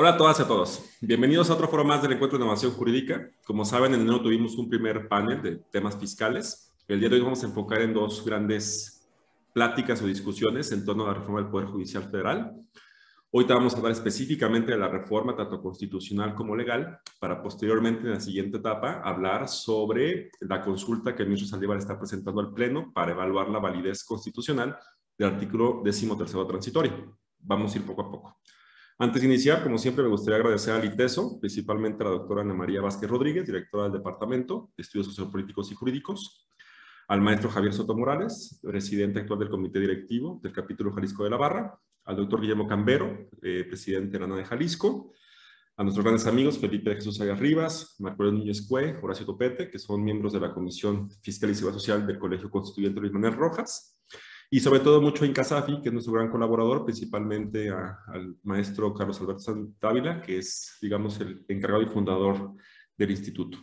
Hola a todas y a todos. Bienvenidos a otro foro más del Encuentro de Innovación Jurídica. Como saben, en enero tuvimos un primer panel de temas fiscales. El día de hoy vamos a enfocar en dos grandes pláticas o discusiones en torno a la reforma del Poder Judicial Federal. Hoy te vamos a hablar específicamente de la reforma, tanto constitucional como legal, para posteriormente, en la siguiente etapa, hablar sobre la consulta que el ministro Saldívar está presentando al Pleno para evaluar la validez constitucional del artículo 13 transitorio. Vamos a ir poco a poco. Antes de iniciar, como siempre, me gustaría agradecer al ITESO, principalmente a la doctora Ana María Vázquez Rodríguez, directora del Departamento de Estudios Sociopolíticos y Jurídicos, al maestro Javier Soto Morales, presidente actual del Comité Directivo del Capítulo Jalisco de la Barra, al doctor Guillermo Cambero, eh, presidente de la de Jalisco, a nuestros grandes amigos Felipe Jesús Ayas Rivas, Marco Núñez Cue, Horacio Topete, que son miembros de la Comisión Fiscal y Seguridad Social del Colegio Constituyente Luis Manuel Rojas, y sobre todo mucho en Casafi, que es nuestro gran colaborador, principalmente al maestro Carlos Alberto Dávila, que es, digamos, el encargado y fundador del instituto.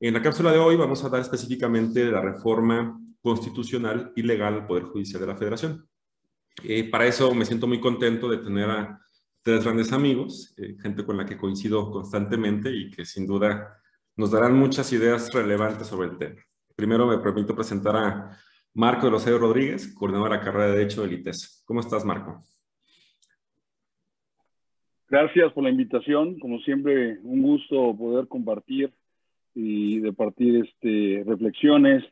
En la cápsula de hoy vamos a hablar específicamente de la reforma constitucional y legal al Poder Judicial de la Federación. Eh, para eso me siento muy contento de tener a tres grandes amigos, eh, gente con la que coincido constantemente y que sin duda nos darán muchas ideas relevantes sobre el tema. Primero me permito presentar a Marco de Rosario Rodríguez, coordinador de la carrera de Derecho del ITES. ¿Cómo estás, Marco? Gracias por la invitación. Como siempre, un gusto poder compartir y departir este, reflexiones.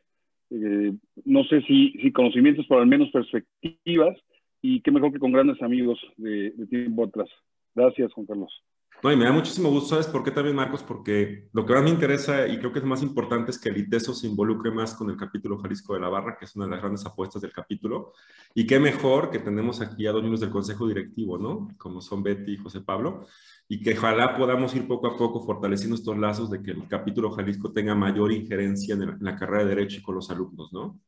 Eh, no sé si, si conocimientos, pero al menos perspectivas y qué mejor que con grandes amigos de, tiempo atrás. Gracias, Juan Carlos. No, y me da muchísimo gusto, ¿sabes por qué también, Marcos? Porque lo que más me interesa y creo que es más importante es que el ITESO se involucre más con el capítulo Jalisco de la Barra, que es una de las grandes apuestas del capítulo. Y qué mejor que tenemos aquí a dos miembros del Consejo Directivo, ¿no? Como son Betty y José Pablo. Y que ojalá podamos ir poco a poco fortaleciendo estos lazos de que el capítulo Jalisco tenga mayor injerencia en, en la carrera de Derecho y con los alumnos, ¿no?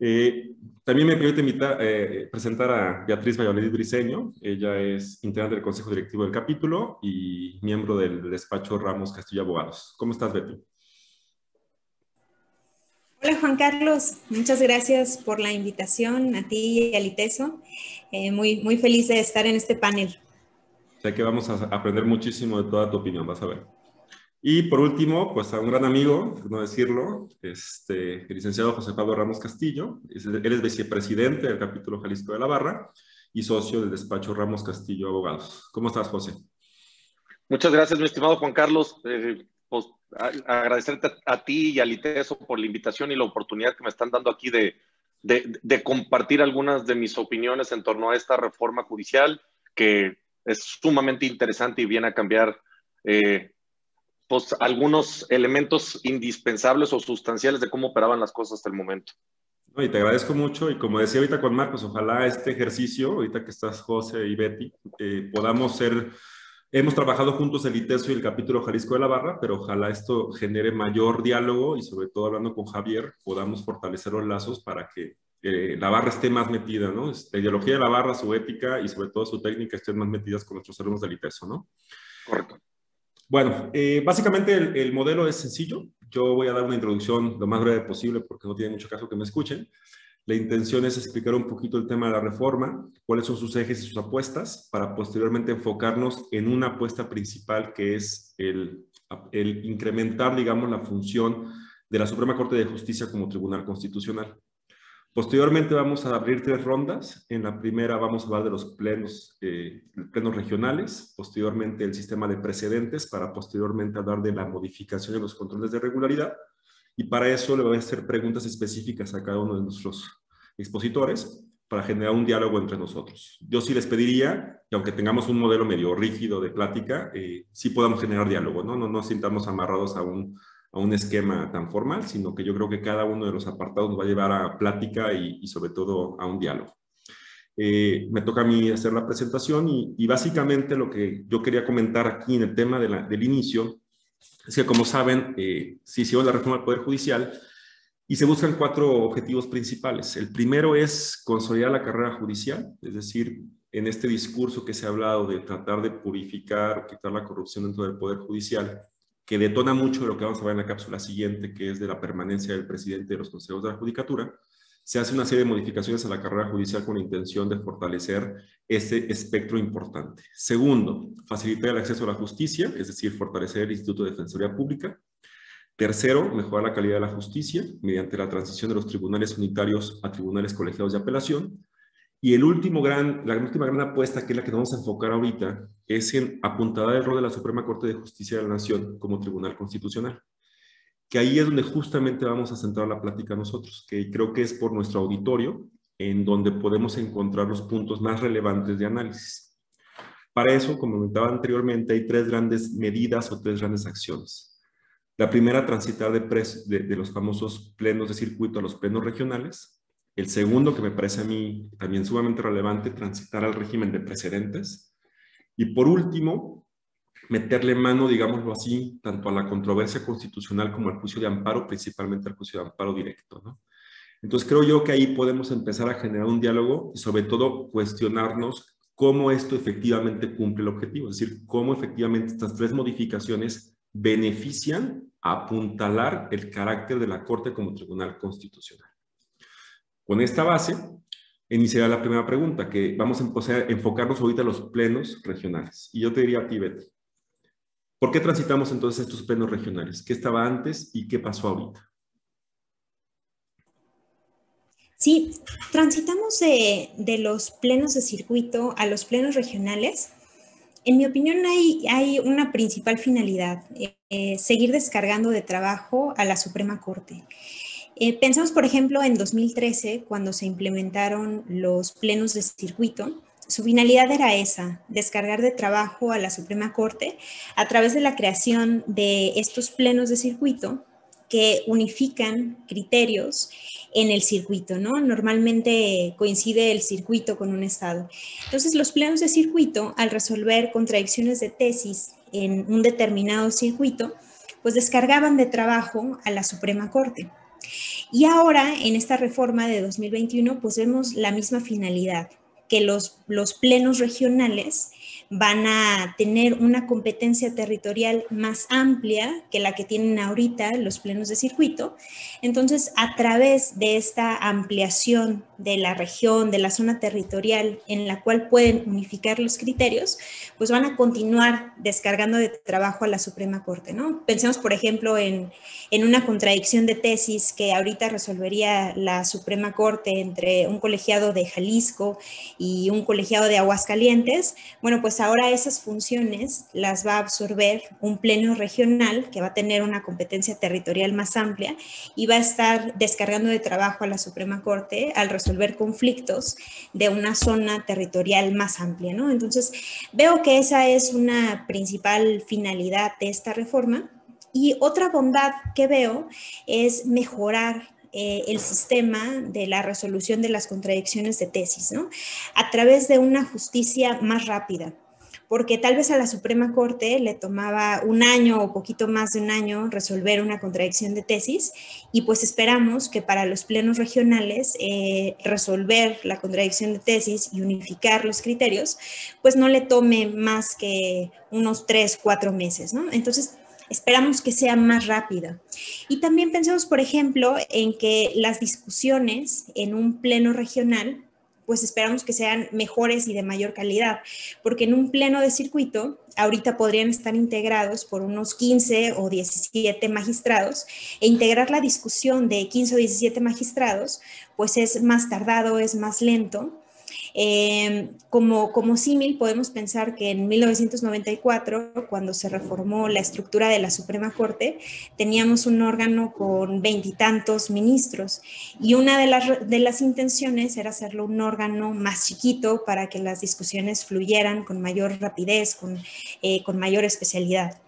Eh, también me permite invitar, eh, presentar a Beatriz Valladolid Briseño. Ella es integrante del Consejo Directivo del capítulo y miembro del despacho Ramos Castillo Abogados. ¿Cómo estás, Betty? Hola, Juan Carlos. Muchas gracias por la invitación a ti y a Liteso. Eh, muy, muy feliz de estar en este panel. Sé que vamos a aprender muchísimo de toda tu opinión, vas a ver. Y por último, pues a un gran amigo, por no decirlo, este, el licenciado José Pablo Ramos Castillo. Él es vicepresidente del capítulo Jalisco de la Barra y socio del despacho Ramos Castillo Abogados. ¿Cómo estás, José? Muchas gracias, mi estimado Juan Carlos. Eh, pues, agradecerte a, ti y a Liteso por la invitación y la oportunidad que me están dando aquí de, de, compartir algunas de mis opiniones en torno a esta reforma judicial que es sumamente interesante y viene a cambiar eh, pues, algunos elementos indispensables o sustanciales de cómo operaban las cosas hasta el momento. y te agradezco mucho y como decía ahorita con Marcos, ojalá este ejercicio, ahorita que estás José y Betty, eh, podamos ser, hemos trabajado juntos el ITESO y el capítulo Jalisco de la Barra, pero ojalá esto genere mayor diálogo y sobre todo hablando con Javier, podamos fortalecer los lazos para que eh, la barra esté más metida, ¿no? La ideología de la barra, su ética y sobre todo su técnica estén más metidas con nuestros alumnos del ITESO, ¿no? Correcto. Bueno, eh, básicamente el, modelo es sencillo. Yo voy a dar una introducción lo más breve posible porque no tiene mucho caso que me escuchen. La intención es explicar un poquito el tema de la reforma, cuáles son sus ejes y sus apuestas, para posteriormente enfocarnos en una apuesta principal que es el, el incrementar, digamos, la función de la Suprema Corte de Justicia como Tribunal Constitucional. Posteriormente vamos a abrir tres rondas. En la primera vamos a hablar de los plenos, eh, plenos regionales, posteriormente el sistema de precedentes, para posteriormente hablar de la modificación de los controles de regularidad. Y para eso le voy a hacer preguntas específicas a cada uno de nuestros expositores para generar un diálogo entre nosotros. Yo sí les pediría que aunque tengamos un modelo medio rígido de plática, eh, sí podamos generar diálogo, ¿no? No nos sintamos amarrados a un a un esquema tan formal, sino que yo creo que cada uno de los apartados nos va a llevar a plática y, sobre todo a un diálogo. Eh, me toca a mí hacer la presentación y, básicamente lo que yo quería comentar aquí en el tema del inicio Es que, como saben, eh, se hicieron la reforma del Poder Judicial y se buscan cuatro objetivos principales. El primero es consolidar la carrera judicial, es decir, en este discurso que se ha hablado de tratar de purificar, quitar la corrupción dentro del Poder Judicial, que detona mucho lo que vamos a ver en la cápsula siguiente, que es de la permanencia del presidente de los consejos de la Judicatura, se hace una serie de modificaciones a la carrera judicial con la intención de fortalecer ese espectro importante. Segundo, facilitar el acceso a la justicia, es decir, fortalecer el Instituto de Defensoría Pública. Tercero, mejorar la calidad de la justicia mediante la transición de los tribunales unitarios a tribunales colegiados de apelación. Y el último gran, la última gran apuesta, que es la que vamos a enfocar ahorita, es en apuntar el rol de la Suprema Corte de Justicia de la Nación como Tribunal Constitucional. Que ahí es donde justamente vamos a centrar la plática nosotros, que creo que es por nuestro auditorio, en donde podemos encontrar los puntos más relevantes de análisis. Para eso, como comentaba anteriormente, hay tres grandes medidas o tres grandes acciones. La primera, transitar de, los famosos plenos de circuito a los plenos regionales. El segundo, que me parece a mí también sumamente relevante, transitar al régimen de precedentes. Y por último, meterle mano, digámoslo así, tanto a la controversia constitucional como al juicio de amparo, principalmente al juicio de amparo directo. ¿no? Entonces creo yo que ahí podemos empezar a generar un diálogo y sobre todo cuestionarnos cómo esto efectivamente cumple el objetivo, es decir, cómo efectivamente estas tres modificaciones benefician a apuntalar el carácter de la Corte como Tribunal Constitucional. Con esta base, iniciará la primera pregunta, que vamos a a enfocarnos ahorita en los plenos regionales. Y yo te diría a ti, ¿por qué transitamos entonces estos plenos regionales? ¿Qué estaba antes y qué pasó ahorita? Sí, transitamos de, los plenos de circuito a los plenos regionales. En mi opinión hay, una principal finalidad, eh, seguir descargando de trabajo a la Suprema Corte. Eh, pensamos, por ejemplo, en 2013, cuando se implementaron los plenos de circuito. Su finalidad era esa, descargar de trabajo a la Suprema Corte a través de la creación de estos plenos de circuito que unifican criterios en el circuito, ¿no? Normalmente coincide el circuito con un estado. Entonces, los plenos de circuito, al resolver contradicciones de tesis en un determinado circuito, pues descargaban de trabajo a la Suprema Corte. Y ahora, en esta reforma de 2021, pues vemos la misma finalidad, que los, los plenos regionales van a tener una competencia territorial más amplia que la que tienen ahorita los plenos de circuito. Entonces, a través de esta ampliación de la región, de la zona territorial en la cual pueden unificar los criterios, pues van a continuar descargando de trabajo a la Suprema Corte, ¿no? Pensemos, por ejemplo, en, en una contradicción de tesis que ahorita resolvería la Suprema Corte entre un colegiado de Jalisco y un colegiado de Aguascalientes. Bueno, pues ahora esas funciones las va a absorber un pleno regional que va a tener una competencia territorial más amplia y va a estar descargando de trabajo a la Suprema Corte al resolver conflictos de una zona territorial más amplia, ¿no? Entonces, veo que esa es una principal finalidad de esta reforma. Y otra bondad que veo es mejorar eh, el sistema de la resolución de las contradicciones de tesis, ¿no? A través de una justicia más rápida porque tal vez a la Suprema Corte le tomaba un año o poquito más de un año resolver una contradicción de tesis y pues esperamos que para los plenos regionales eh, resolver la contradicción de tesis y unificar los criterios, pues no le tome más que unos tres, cuatro meses, ¿no? Entonces, esperamos que sea más rápida. Y también pensamos, por ejemplo, en que las discusiones en un pleno regional pues esperamos que sean mejores y de mayor calidad, porque en un pleno de circuito ahorita podrían estar integrados por unos 15 o 17 magistrados e integrar la discusión de 15 o 17 magistrados, pues es más tardado, es más lento eh, como, como símil, podemos pensar que en 1994, cuando se reformó la estructura de la Suprema Corte, teníamos un órgano con veintitantos ministros y una de las, de las intenciones era hacerlo un órgano más chiquito para que las discusiones fluyeran con mayor rapidez, con, eh, con mayor especialidad.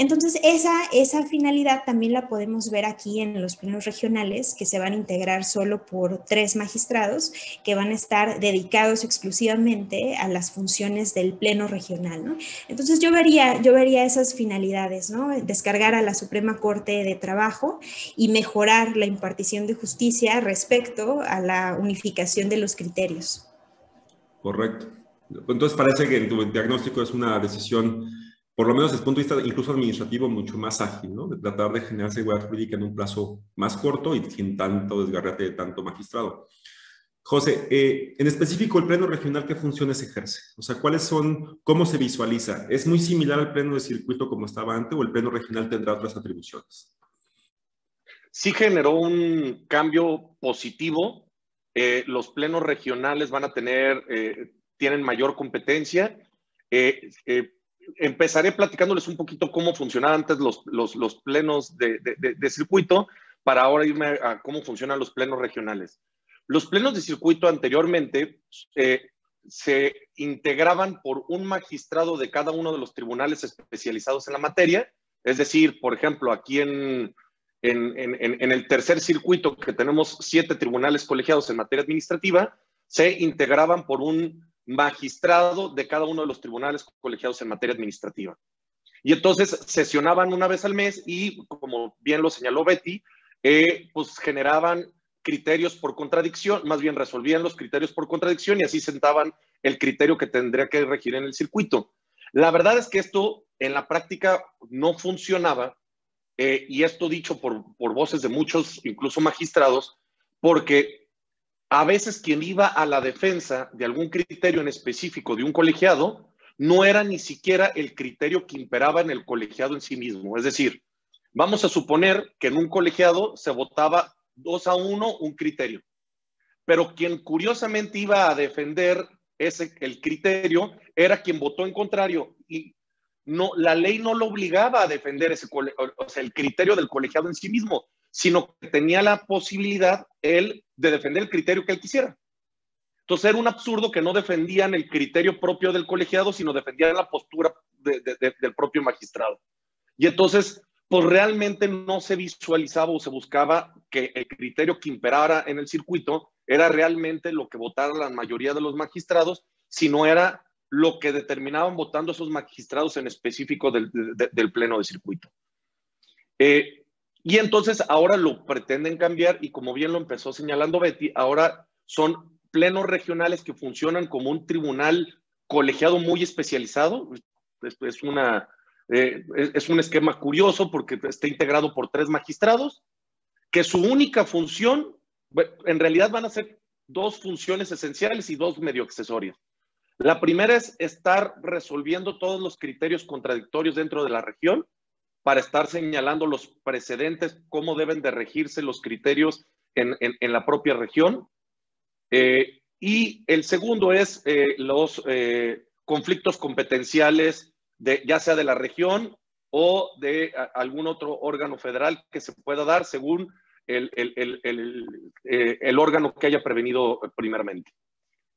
Entonces, esa, esa finalidad también la podemos ver aquí en los plenos regionales, que se van a integrar solo por tres magistrados, que van a estar dedicados exclusivamente a las funciones del pleno regional. ¿no? Entonces, yo vería, yo vería esas finalidades, ¿no? descargar a la Suprema Corte de Trabajo y mejorar la impartición de justicia respecto a la unificación de los criterios. Correcto. Entonces parece que en tu diagnóstico es una decisión, por lo menos desde el punto de vista incluso administrativo, mucho más ágil, ¿no? De tratar de generar seguridad jurídica en un plazo más corto y sin tanto desgarrate de tanto magistrado. José, eh, en específico el pleno regional, ¿qué funciones ejerce? O sea, ¿cuáles son, cómo se visualiza? ¿Es muy similar al pleno de circuito como estaba antes o el pleno regional tendrá otras atribuciones? Sí generó un cambio positivo. Eh, los plenos regionales van a tener eh, tienen mayor competencia. Eh, empezaré platicándoles un poquito cómo funcionaban antes los, los, plenos de, de, circuito para ahora irme a, cómo funcionan los plenos regionales. Los plenos de circuito anteriormente eh, se integraban por un magistrado de cada uno de los tribunales especializados en la materia. Es decir, por ejemplo, aquí en, en, en, en el tercer circuito, que tenemos siete tribunales colegiados en materia administrativa, se integraban por un magistrado de cada uno de los tribunales colegiados en materia administrativa. Y entonces sesionaban una vez al mes y, como bien lo señaló Betty, eh, pues generaban criterios por contradicción, más bien resolvían los criterios por contradicción y así sentaban el criterio que tendría que regir en el circuito. La verdad es que esto en la práctica no funcionaba eh, y esto dicho por, por voces de muchos, incluso magistrados, porque a veces quien iba a la defensa de algún criterio en específico de un colegiado no era ni siquiera el criterio que imperaba en el colegiado en sí mismo. Es decir, vamos a suponer que en un colegiado se votaba dos a uno un criterio, pero quien curiosamente iba a defender ese, el criterio era quien votó en contrario y no, la ley no lo obligaba a defender ese, o el criterio del colegiado en sí mismo, sino que tenía la posibilidad él de defender el criterio que él quisiera. Entonces era un absurdo que no defendían el criterio propio del colegiado, sino defendían la postura del propio magistrado. Y entonces, pues realmente no se visualizaba o se buscaba que el criterio que imperara en el circuito era realmente lo que votara la mayoría de los magistrados, sino era lo que determinaban votando esos magistrados en específico del, pleno de circuito. Eh, y entonces ahora lo pretenden cambiar y como bien lo empezó señalando Betty, ahora son plenos regionales que funcionan como un tribunal colegiado muy especializado. Es, una, eh, un esquema curioso porque está integrado por tres magistrados, que su única función, en realidad van a ser dos funciones esenciales y dos medio accesorias. La primera es estar resolviendo todos los criterios contradictorios dentro de la región para estar señalando los precedentes, cómo deben de regirse los criterios en, la propia región. Eh, y el segundo es eh, los eh, conflictos competenciales, de, ya sea de la región o de algún otro órgano federal que se pueda dar según el, el, órgano que haya prevenido primeramente.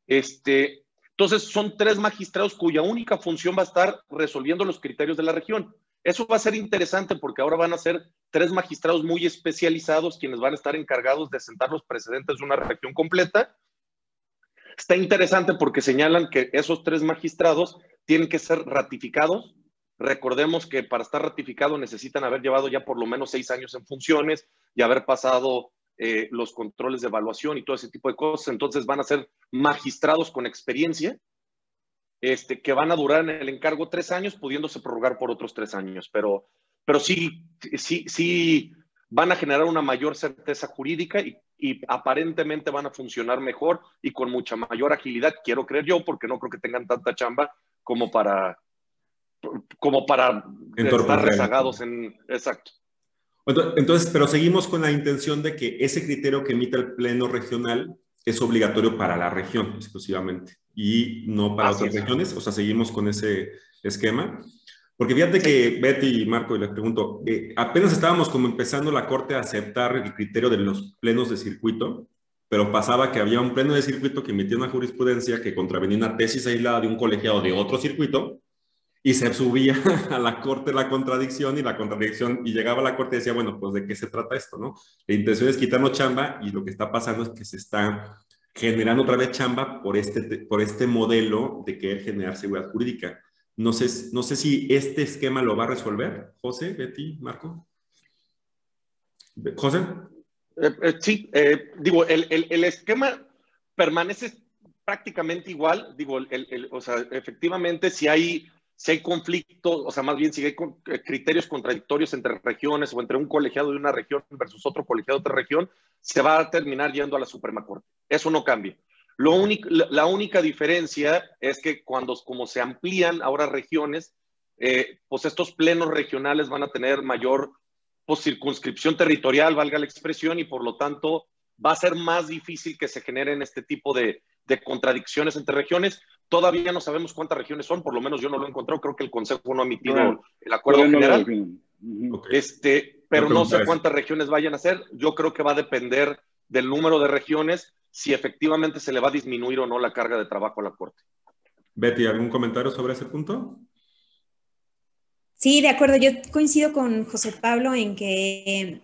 Este, entonces, son tres magistrados cuya única función va a estar resolviendo los criterios de la región. Eso va a ser interesante porque ahora van a ser tres magistrados muy especializados quienes van a estar encargados de sentar los precedentes de una región completa. Está interesante porque señalan que esos tres magistrados tienen que ser ratificados. Recordemos que para estar ratificado necesitan haber llevado ya por lo menos seis años en funciones y haber pasado eh, los controles de evaluación y todo ese tipo de cosas. Entonces van a ser magistrados con experiencia este, que van a durar en el encargo tres años, pudiéndose prorrogar por otros tres años. Pero, pero sí, sí, sí van a generar una mayor certeza jurídica y, aparentemente van a funcionar mejor y con mucha mayor agilidad, quiero creer yo, porque no creo que tengan tanta chamba como para como para estar rezagados en exacto. Entonces, pero seguimos con la intención de que ese criterio que emite el pleno regional es obligatorio para la región exclusivamente y no para otras regiones. O sea, seguimos con ese esquema. Porque fíjate que Betty y Marco, les pregunto, eh, apenas estábamos como empezando la Corte a aceptar el criterio de los plenos de circuito, pero pasaba que había un pleno de circuito que emitía una jurisprudencia que contravenía una tesis aislada de un colegiado de otro circuito, y se subía a la corte la contradicción y la contradicción y llegaba a la corte y decía, bueno, pues de qué se trata esto, ¿no? La intención es quitarnos chamba y lo que está pasando es que se está generando otra vez chamba por este, por este modelo de querer generar seguridad jurídica. No sé, no sé si este esquema lo va a resolver, José, Betty, Marco. José. Eh, eh, sí, eh, digo, el, el, el, esquema permanece prácticamente igual. Digo, el, o sea, efectivamente, si hay si hay conflictos, o sea, más bien si hay eh, criterios contradictorios entre regiones o entre un colegiado de una región versus otro colegiado de otra región, se va a terminar yendo a la Suprema Corte. Eso no cambia. Lo único, la única diferencia es que cuando como se amplían ahora regiones, eh, pues estos plenos regionales van a tener mayor pues, circunscripción territorial, valga la expresión, y por lo tanto va a ser más difícil que se generen este tipo de, de contradicciones entre regiones. Todavía no sabemos cuántas regiones son, por lo menos yo no lo he encontrado, creo que el Consejo no ha emitido el acuerdo general. este, pero no sé cuántas regiones vayan a ser. Yo creo que va a depender del número de regiones si efectivamente se le va a disminuir o no la carga de trabajo a la Corte. Betty, ¿algún comentario sobre ese punto? Sí, de acuerdo. Yo coincido con José Pablo en que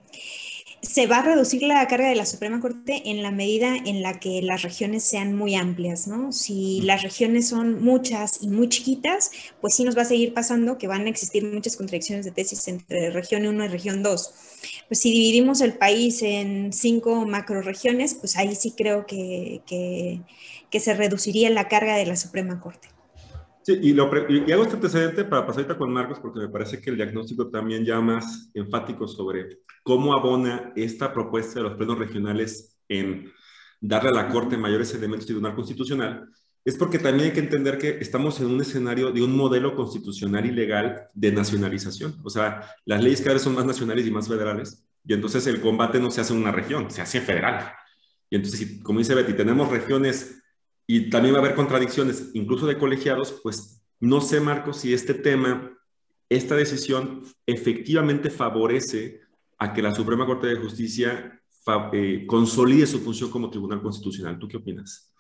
se va a reducir la carga de la Suprema Corte en la medida en la que las regiones sean muy amplias, ¿no? Si las regiones son muchas y muy chiquitas, pues sí nos va a seguir pasando que van a existir muchas contradicciones de tesis entre región 1 y región 2. Pues si dividimos el país en cinco macroregiones, pues ahí sí creo que, que, que se reduciría la carga de la Suprema Corte. Sí, y, lo, y, hago este antecedente para pasar ahorita con Marcos, porque me parece que el diagnóstico también ya más enfático sobre cómo abona esta propuesta de los plenos regionales en darle a la Corte mayores elementos de tribunal constitucional, es porque también hay que entender que estamos en un escenario de un modelo constitucional y legal de nacionalización. O sea, las leyes cada vez son más nacionales y más federales, y entonces el combate no se hace en una región, se hace federal. Y entonces, como dice Betty, tenemos regiones y también va a haber contradicciones, incluso de colegiados, pues no sé, Marco, si este tema, esta decisión efectivamente favorece a que la Suprema Corte de Justicia eh, consolide su función como Tribunal Constitucional. ¿Tú qué opinas?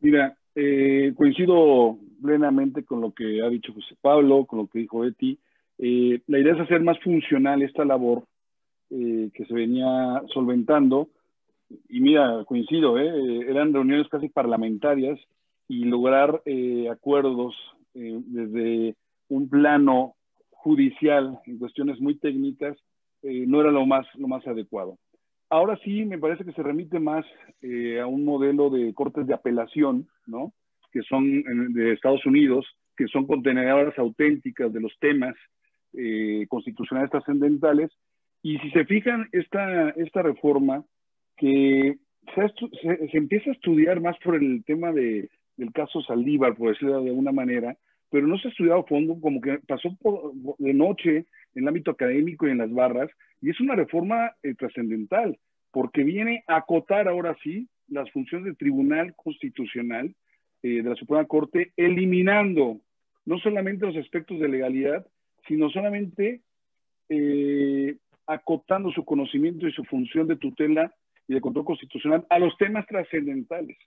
Mira, eh, coincido plenamente con lo que ha dicho José Pablo, con lo que dijo Eti. Eh, la idea es hacer más funcional esta labor que se venía solventando y mira, coincido, ¿eh? eran reuniones casi parlamentarias y lograr eh, acuerdos eh, desde un plano judicial en cuestiones muy técnicas no era lo más, lo más adecuado. Ahora sí me parece que se remite más a un modelo de cortes de apelación, ¿no? que son de Estados Unidos, que son contenedoras auténticas de los temas constitucionales trascendentales. Y si se fijan, esta, esta reforma que se, empieza a estudiar más por el tema de, del caso Saldívar, por decirlo de alguna manera, pero no se ha estudiado a fondo, como que pasó de noche en el ámbito académico y en las barras, y es una reforma eh, trascendental, porque viene a acotar ahora sí las funciones del Tribunal Constitucional eh, de la Suprema Corte, eliminando no solamente los aspectos de legalidad, sino solamente eh, acotando su conocimiento y su función de tutela y de control constitucional a los temas trascendentales.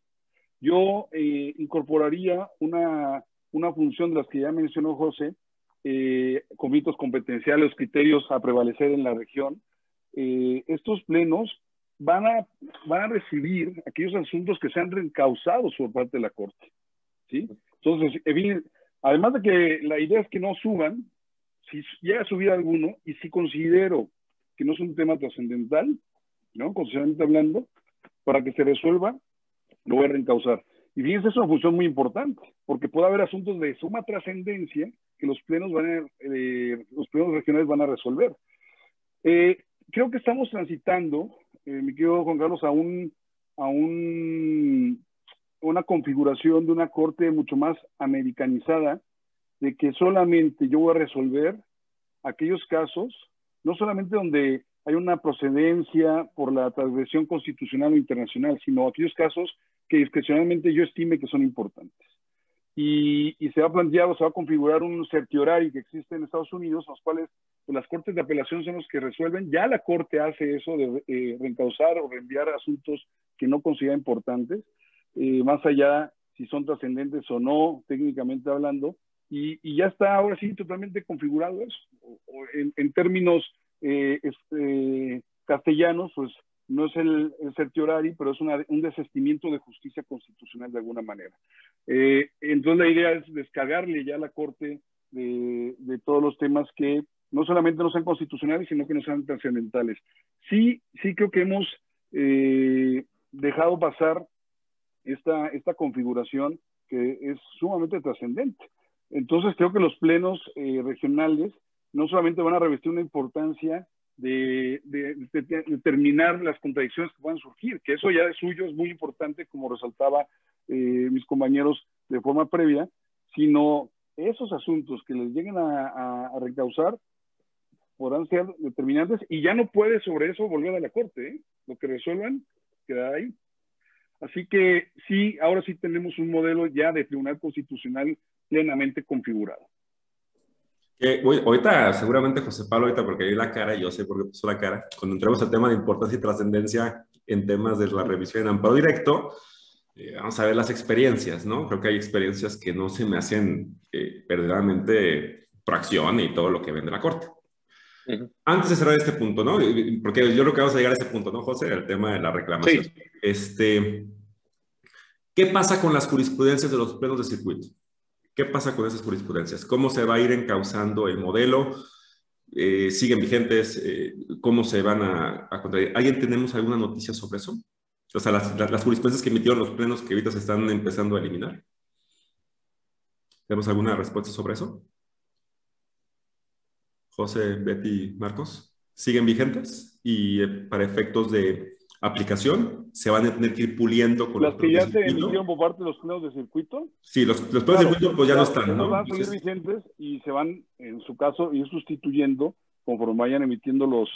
Yo eh, incorporaría una, una, función de las que ya mencionó José, eh, comitos competenciales, criterios a prevalecer en la región. Eh, estos plenos van a, van a recibir aquellos asuntos que sean reencausados por parte de la Corte. ¿sí? Entonces, además de que la idea es que no suban, si llega a subir alguno y si considero que no es un tema trascendental, ¿no? Constitucionalmente hablando, para que se resuelva, lo voy a reencausar. Y fíjense, es una función muy importante, porque puede haber asuntos de suma trascendencia que los plenos, van a, eh, los plenos regionales van a resolver. Eh, creo que estamos transitando, eh, mi querido Juan Carlos, a, un, a un, una configuración de una corte mucho más americanizada, de que solamente yo voy a resolver aquellos casos, no solamente donde hay una procedencia por la transgresión constitucional o internacional, sino aquellos casos que discrecionalmente yo estime que son importantes. Y, se va a plantear o se va a configurar un certiorari que existe en Estados Unidos, los cuales pues, las cortes de apelación son los que resuelven. Ya la corte hace eso de eh, reencauzar o reenviar asuntos que no considera importantes, eh, más allá si son trascendentes o no, técnicamente hablando. y, ya está ahora sí totalmente configurado eso. en, términos eh, este, castellanos, pues no es el, certiorari, pero es un desestimiento de justicia constitucional de alguna manera. Eh, entonces la idea es descargarle ya a la Corte de, de, todos los temas que no solamente no sean constitucionales, sino que no sean trascendentales. Sí, sí creo que hemos eh, dejado pasar esta, esta configuración que es sumamente trascendente. Entonces creo que los plenos eh, regionales no solamente van a revestir una importancia de, determinar las contradicciones que puedan surgir, que eso ya de suyo es muy importante, como resaltaba eh, mis compañeros de forma previa, sino esos asuntos que les lleguen a, recausar podrán ser determinantes y ya no puede sobre eso volver a la Corte. ¿eh? Lo que resuelvan queda ahí. Así que sí, ahora sí tenemos un modelo ya de Tribunal Constitucional plenamente configurado. Ahorita, seguramente José Pablo, ahorita porque vi la cara, yo sé por qué puso la cara, cuando entremos al tema de importancia y trascendencia en temas de la revisión en amparo directo, eh, vamos a ver las experiencias, ¿no? Creo que hay experiencias que no se me hacen eh, verdaderamente fracción y todo lo que vende la Corte. Antes de cerrar este punto, ¿no? Porque yo creo que vamos a llegar a ese punto, ¿no, José? El tema de la reclamación. Este, ¿Qué pasa con las jurisprudencias de los plenos de circuito? ¿Qué pasa con esas jurisprudencias? ¿Cómo se va a ir encauzando el modelo? Eh, ¿Siguen vigentes? Eh, ¿Cómo se van a, a contraer? ¿Alguien tenemos alguna noticia sobre eso? O sea, las, jurisprudencias que emitieron los plenos que ahorita se están empezando a eliminar. ¿Tenemos alguna respuesta sobre eso? José, Betty, Marcos, ¿siguen vigentes? Y eh, para efectos de aplicación, se van a tener que ir puliendo con las que ya se emitieron por parte de los plenos de circuito. Sí, los, los plenos de circuito pues ya no están, ¿no? Van a seguir vigentes y se van, en su caso, ir sustituyendo conforme vayan emitiendo los,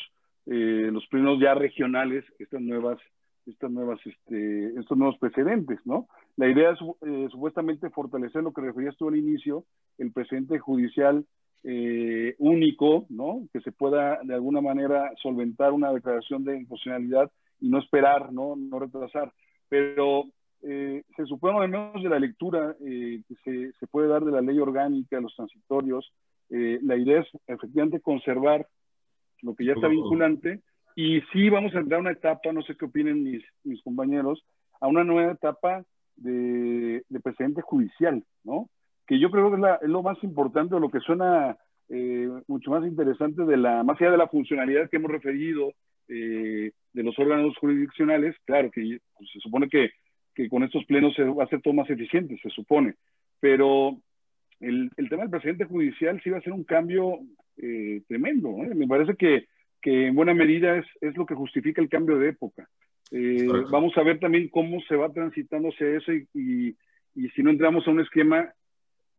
eh, los plenos ya regionales, estas nuevas, estas nuevas, este, estos nuevos precedentes, ¿no? La idea es eh, supuestamente fortalecer lo que referías tú al inicio, el precedente judicial eh, único, ¿no? Que se pueda de alguna manera solventar una declaración de inconstitucionalidad y no esperar, no, no retrasar. Pero eh, se supone, al menos de la lectura eh, que se, se, puede dar de la ley orgánica, los transitorios, eh, la idea es efectivamente conservar lo que ya está vinculante y sí vamos a entrar a una etapa, no sé qué opinen mis, mis compañeros, a una nueva etapa de, de precedente judicial, ¿no? Que yo creo que es, la, es lo más importante, o lo que suena mucho más interesante de la, más allá de la funcionalidad que hemos referido, eh, de los órganos jurisdiccionales, claro que pues, se supone que, que, con estos plenos se va a ser todo más eficiente, se supone, pero el, el tema del presidente judicial sí va a ser un cambio eh, tremendo. ¿eh? Me parece que, que, en buena medida es, es, lo que justifica el cambio de época. vamos a ver también cómo se va transitándose eso y, y, y, si no entramos a un esquema,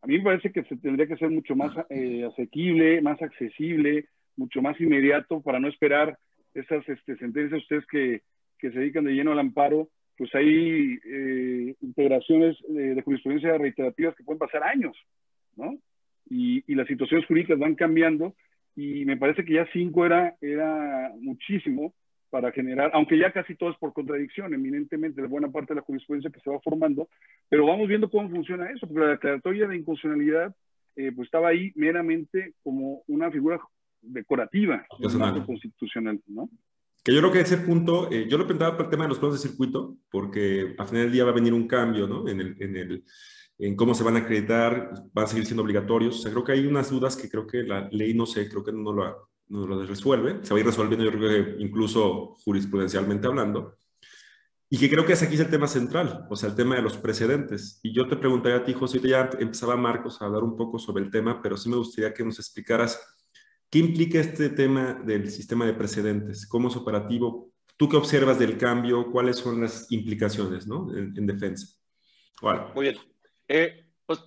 a mí me parece que se tendría que ser mucho más asequible, más accesible, mucho más inmediato para no esperar esas este, sentencias, ustedes que, que, se dedican de lleno al amparo, pues hay eh, integraciones de, jurisprudencia reiterativas que pueden pasar años, ¿no? Y, y, las situaciones jurídicas van cambiando y me parece que ya cinco era, era muchísimo para generar, aunque ya casi todo es por contradicción, eminentemente, de buena parte de la jurisprudencia que se va formando, pero vamos viendo cómo funciona eso, porque la declaratoria de inconstitucionalidad eh, pues estaba ahí meramente como una figura decorativa del constitucional, ¿no? Que yo creo que ese punto, eh, yo lo pensaba por el tema de los planos de circuito, porque al final del día va a venir un cambio, ¿no? En, el, en, el, en cómo se van a acreditar, van a seguir siendo obligatorios. O sea, creo que hay unas dudas que creo que la ley, no sé, creo que no lo, no lo resuelve. Se va a ir resolviendo, yo creo que incluso jurisprudencialmente hablando. Y que creo que es aquí el tema central, o sea, el tema de los precedentes. Y yo te preguntaría a ti, José, ya empezaba Marcos a hablar un poco sobre el tema, pero sí me gustaría que nos explicaras ¿Qué implica este tema del sistema de precedentes? ¿Cómo es operativo? ¿Tú qué observas del cambio? ¿Cuáles son las implicaciones ¿no? en, defensa? Muy bien. Eh, pues,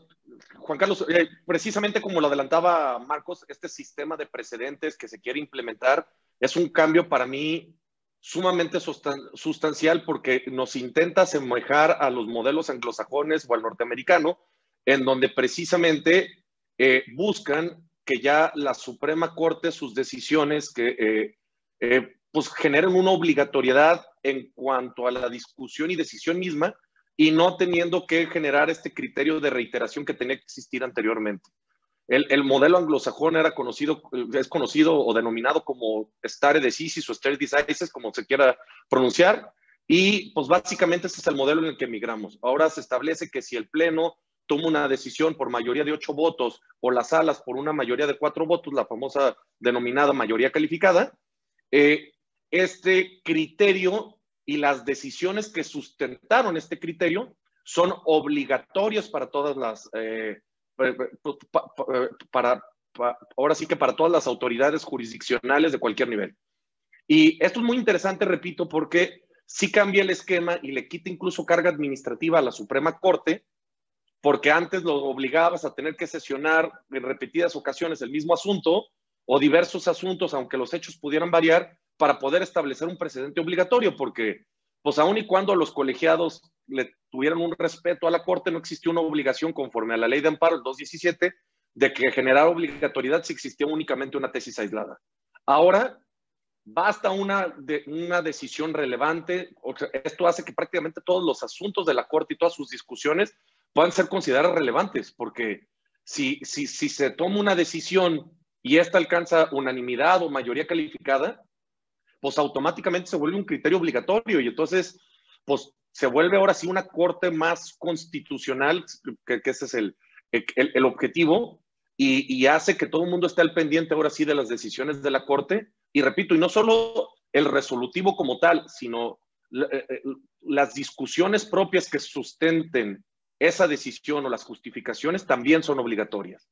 Juan Carlos, eh, precisamente como lo adelantaba Marcos, este sistema de precedentes que se quiere implementar es un cambio para mí sumamente sustancial porque nos intenta asemejar a los modelos anglosajones o al norteamericano, en donde precisamente eh, buscan que ya la Suprema Corte, sus decisiones que eh, eh, pues generen una obligatoriedad en cuanto a la discusión y decisión misma, y no teniendo que generar este criterio de reiteración que tenía que existir anteriormente. El, modelo anglosajón era conocido, es conocido o denominado como stare decisis o stare decisis, como se quiera pronunciar, y pues básicamente ese es el modelo en el que migramos. Ahora se establece que si el Pleno toma una decisión por mayoría de ocho votos o las salas por una mayoría de cuatro votos, la famosa denominada mayoría calificada, eh, este criterio y las decisiones que sustentaron este criterio son obligatorias para todas las, eh, para, ahora sí que para todas las autoridades jurisdiccionales de cualquier nivel. Y esto es muy interesante, repito, porque sí cambia el esquema y le quita incluso carga administrativa a la Suprema Corte, porque antes lo obligabas a tener que sesionar en repetidas ocasiones el mismo asunto o diversos asuntos, aunque los hechos pudieran variar, para poder establecer un precedente obligatorio, porque pues aun y cuando los colegiados le tuvieran un respeto a la Corte, no existía una obligación conforme a la ley de amparo, el 217, de que generara obligatoriedad si existía únicamente una tesis aislada. Ahora, basta una, de, una decisión relevante. esto hace que prácticamente todos los asuntos de la Corte y todas sus discusiones puedan ser consideradas relevantes, porque si, si, si se toma una decisión y esta alcanza unanimidad o mayoría calificada, pues automáticamente se vuelve un criterio obligatorio y entonces, pues se vuelve ahora sí una corte más constitucional, que, ese es el, el, objetivo, y, y, hace que todo el mundo esté al pendiente ahora sí de las decisiones de la corte. Y repito, y no solo el resolutivo como tal, sino eh, eh, las discusiones propias que sustenten esa decisión o las justificaciones también son obligatorias.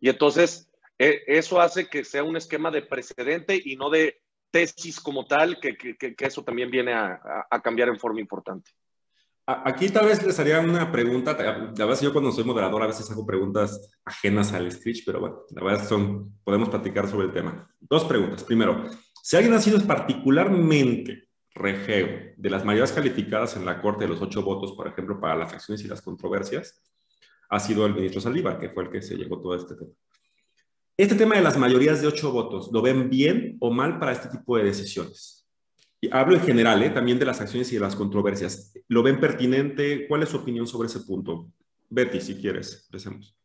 Y entonces, eh, eso hace que sea un esquema de precedente y no de tesis como tal, que, eso también viene a, cambiar en forma importante. Aquí tal vez les haría una pregunta, la verdad yo cuando soy moderador a veces hago preguntas ajenas al speech, pero bueno, la verdad es que son, podemos platicar sobre el tema. Dos preguntas. Primero, si alguien ha sido particularmente refeo de las mayorías calificadas en la Corte de los ocho votos, por ejemplo, para las acciones y las controversias, ha sido el ministro Saldívar, que fue el que se llevó todo este tema. Este tema de las mayorías de ocho votos, ¿lo ven bien o mal para este tipo de decisiones? Y hablo en general, ¿eh? también de las acciones y de las controversias. ¿Lo ven pertinente? ¿Cuál es su opinión sobre ese punto? Betty, si quieres, empecemos.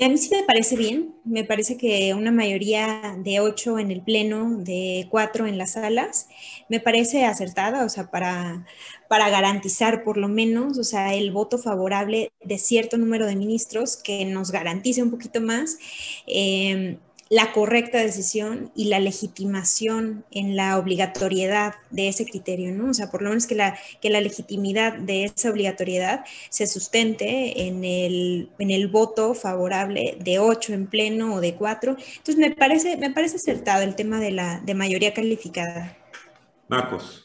A mí sí me parece bien. Me parece que una mayoría de ocho en el pleno, de cuatro en las salas, me parece acertada, o sea, para, para garantizar por lo menos, o sea, el voto favorable de cierto número de ministros que nos garantice un poquito más. Eh, la correcta decisión y la legitimación en la obligatoriedad de ese criterio, ¿no? O sea, por lo menos que la, que la legitimidad de esa obligatoriedad se sustente en el, en el voto favorable de ocho en pleno o de cuatro. Entonces, me parece, me parece acertado el tema de la de mayoría calificada. Marcos.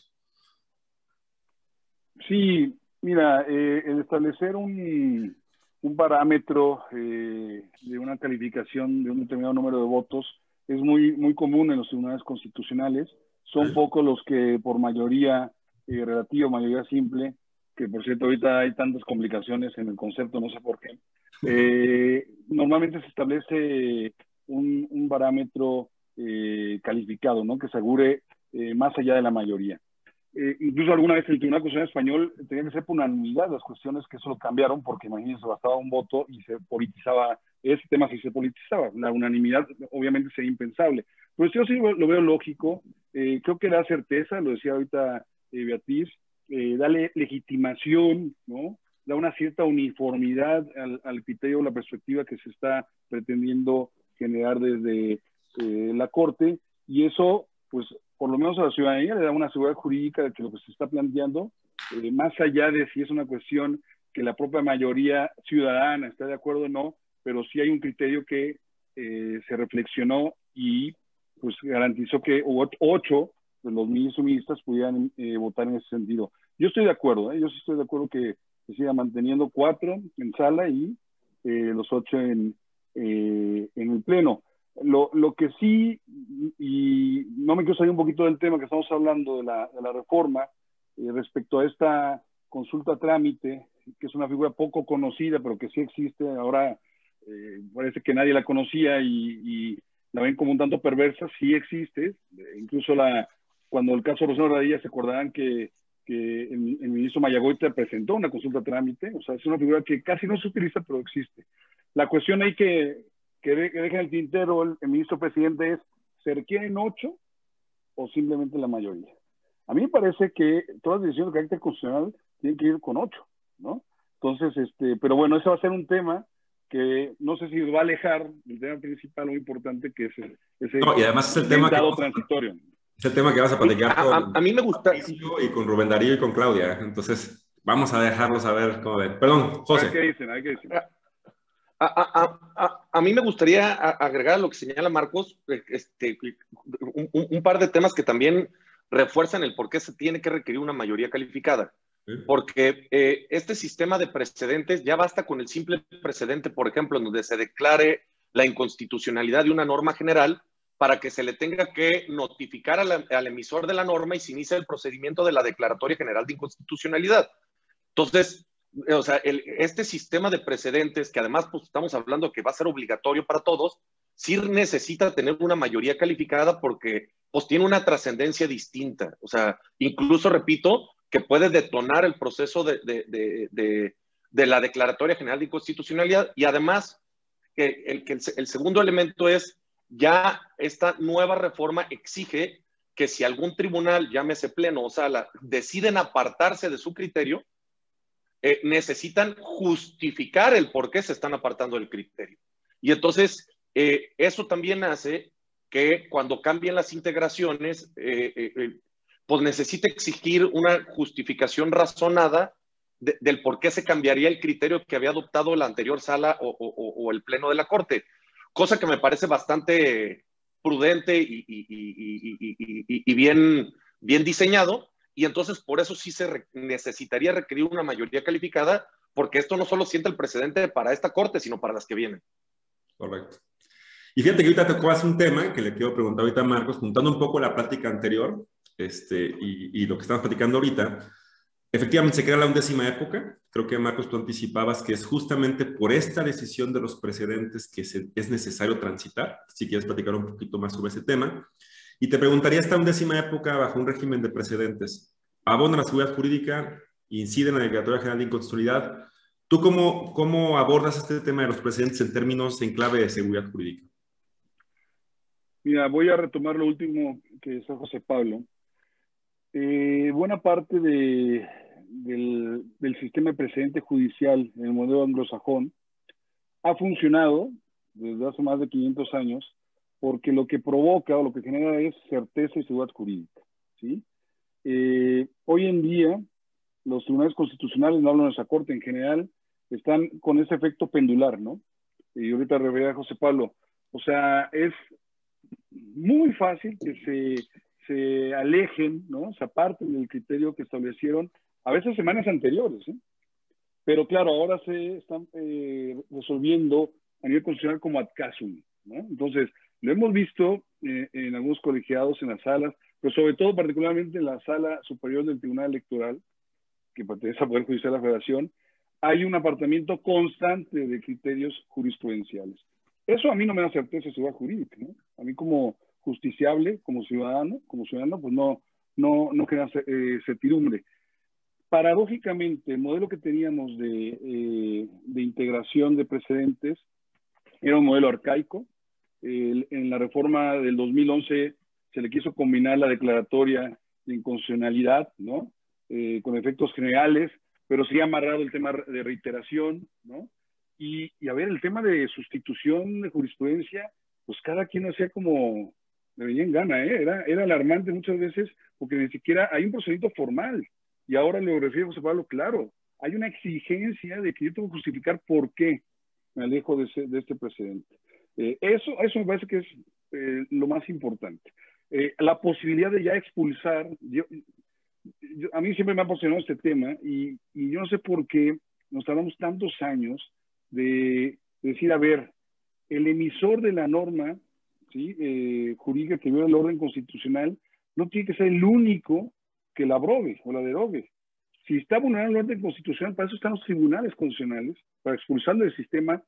Sí, mira, eh, el establecer un, un parámetro eh, de una calificación de un determinado número de votos es muy, muy común en los tribunales constitucionales. Son pocos los que por mayoría eh, relativa, mayoría simple, que por cierto ahorita hay tantas complicaciones en el concepto, no sé por qué. Eh, normalmente se establece un, un parámetro eh, calificado, ¿no? Que asegure más allá de la mayoría. Eh, incluso alguna vez el Tribunal Constitucional Español tenía que ser por unanimidad las cuestiones que eso lo cambiaron, porque imagínense, bastaba un voto y se politizaba, ese tema sí se politizaba, la unanimidad obviamente sería impensable. Pero yo sí lo veo lógico, eh, creo que da certeza, lo decía ahorita eh, Beatriz, dale legitimación, ¿no? Da una cierta uniformidad al, al criterio, la perspectiva que se está pretendiendo generar desde la Corte, y eso, pues, por lo menos a la ciudadanía le da una seguridad jurídica de que lo que se está planteando, eh, más allá de si es una cuestión que la propia mayoría ciudadana está de acuerdo o no, pero sí hay un criterio que eh, se reflexionó y pues garantizó que ocho de los ministros pudieran eh, votar en ese sentido. Yo estoy de acuerdo, yo sí estoy de acuerdo que se siga manteniendo cuatro en sala y los ocho en, en el pleno. Lo, lo, que sí, y no me quiero salir un poquito del tema que estamos hablando de la, reforma, eh, respecto a esta consulta trámite, que es una figura poco conocida, pero que sí existe, ahora eh, parece que nadie la conocía y, la ven como un tanto perversa, sí existe, incluso la, cuando el caso Rosendo Radilla se acordarán que, que el, ministro Mayagoita presentó una consulta trámite, o sea, es una figura que casi no se utiliza, pero existe. La cuestión ahí que, que, deja en el tintero el, ministro presidente es, ¿se requieren ocho o simplemente la mayoría? A mí me parece que todas las decisiones de carácter constitucional tienen que ir con ocho, ¿no? Entonces, este, pero bueno, ese va a ser un tema que no sé si va a alejar del tema principal o importante que es ese no, y además es el tema que transitorio. Es el tema que vas a platicar con a, mí me gusta y con Rubén Darío y con Claudia. Entonces, vamos a dejarlos a ver cómo ven. Perdón, José. ¿Qué dicen? ¿Qué dicen? A, a, mí me gustaría agregar a lo que señala Marcos eh, este, un, un, par de temas que también refuerzan el por qué se tiene que requerir una mayoría calificada. Porque eh, este sistema de precedentes ya basta con el simple precedente, por ejemplo, en donde se declare la inconstitucionalidad de una norma general para que se le tenga que notificar al emisor de la norma y se inicia el procedimiento de la Declaratoria General de Inconstitucionalidad. Entonces, o sea, este sistema de precedentes, que además pues, estamos hablando que va a ser obligatorio para todos, sí necesita tener una mayoría calificada porque pues tiene una trascendencia distinta. O sea, incluso, repito, que puede detonar el proceso de, de, de, de la Declaratoria General de Inconstitucionalidad y además que el, que el segundo elemento es ya esta nueva reforma exige que si algún tribunal, llámese pleno o sala, deciden apartarse de su criterio, eh, necesitan justificar el por qué se están apartando del criterio. Y entonces, eh, eso también hace que cuando cambien las integraciones, eh, pues necesita exigir una justificación razonada del por qué se cambiaría el criterio que había adoptado la anterior sala o el pleno de la Corte cosa que me parece bastante prudente y, bien, bien diseñado. Y entonces por eso sí se necesitaría requerir una mayoría calificada, porque esto no solo siente el precedente para esta corte, sino para las que vienen. Correcto. Y fíjate que ahorita tocó hace un tema que le quiero preguntar ahorita a Marcos, juntando un poco la plática anterior este, y lo que estamos platicando ahorita. Efectivamente, se crea la undécima época. Creo que, Marcos, tú anticipabas que es justamente por esta decisión de los precedentes que es necesario transitar. Si quieres platicar un poquito más sobre ese tema. Y te preguntaría, esta undécima época, bajo un régimen de precedentes, ¿abona la seguridad jurídica? ¿Incide en la Declaratoria General de Inconstitucionalidad? ¿Tú cómo, cómo abordas este tema de los precedentes en términos en clave de seguridad jurídica? Mira, voy a retomar lo último que dijo José Pablo. Eh, buena parte de, del, sistema de precedente judicial en el modelo anglosajón ha funcionado desde hace más de 500 años porque lo que provoca o lo que genera es certeza y seguridad jurídica. ¿sí? Eh, hoy en día, los tribunales constitucionales, no hablo de nuestra corte en general, están con ese efecto pendular, ¿no? Y ahorita revería a José Pablo. O sea, es muy fácil que se se alejen, ¿no? Se aparten del criterio que establecieron a veces semanas anteriores, ¿eh? Pero claro, ahora se están eh, resolviendo a nivel constitucional como ad casum, ¿no? Entonces, lo hemos visto eh, en algunos colegiados, en las salas, pero sobre todo particularmente en la sala superior del Tribunal Electoral, que pertenece al Poder Judicial de la Federación, hay un apartamiento constante de criterios jurisprudenciales. Eso a mí no me da certeza de seguridad jurídica, ¿no? A mí como justiciable como ciudadano, como ciudadano, pues no, no, no queda eh, certidumbre. Paradójicamente, el modelo que teníamos de, eh, de, integración de precedentes era un modelo arcaico. En la reforma del 2011 se le quiso combinar la declaratoria de inconstitucionalidad, ¿no? Eh, con efectos generales, pero sí amarrado el tema de reiteración, ¿no? Y, a ver, el tema de sustitución de jurisprudencia, pues cada quien hacía como, me venía en gana, ¿eh? era, alarmante muchas veces porque ni siquiera hay un procedimiento formal. Y ahora lo refiero, José Pablo, claro, hay una exigencia de que yo tengo que justificar por qué me alejo de, de este precedente. Eh, eso, eso me parece que es eh, lo más importante. Eh, la posibilidad de ya expulsar, a mí siempre me ha apasionado este tema y, yo no sé por qué nos tardamos tantos años de, de decir, a ver, el emisor de la norma ¿sí? Jurídica que viola el orden constitucional, no tiene que ser el único que la abrogue o la derogue. Si está vulnerando el orden constitucional, para eso están los tribunales constitucionales, para expulsarle del sistema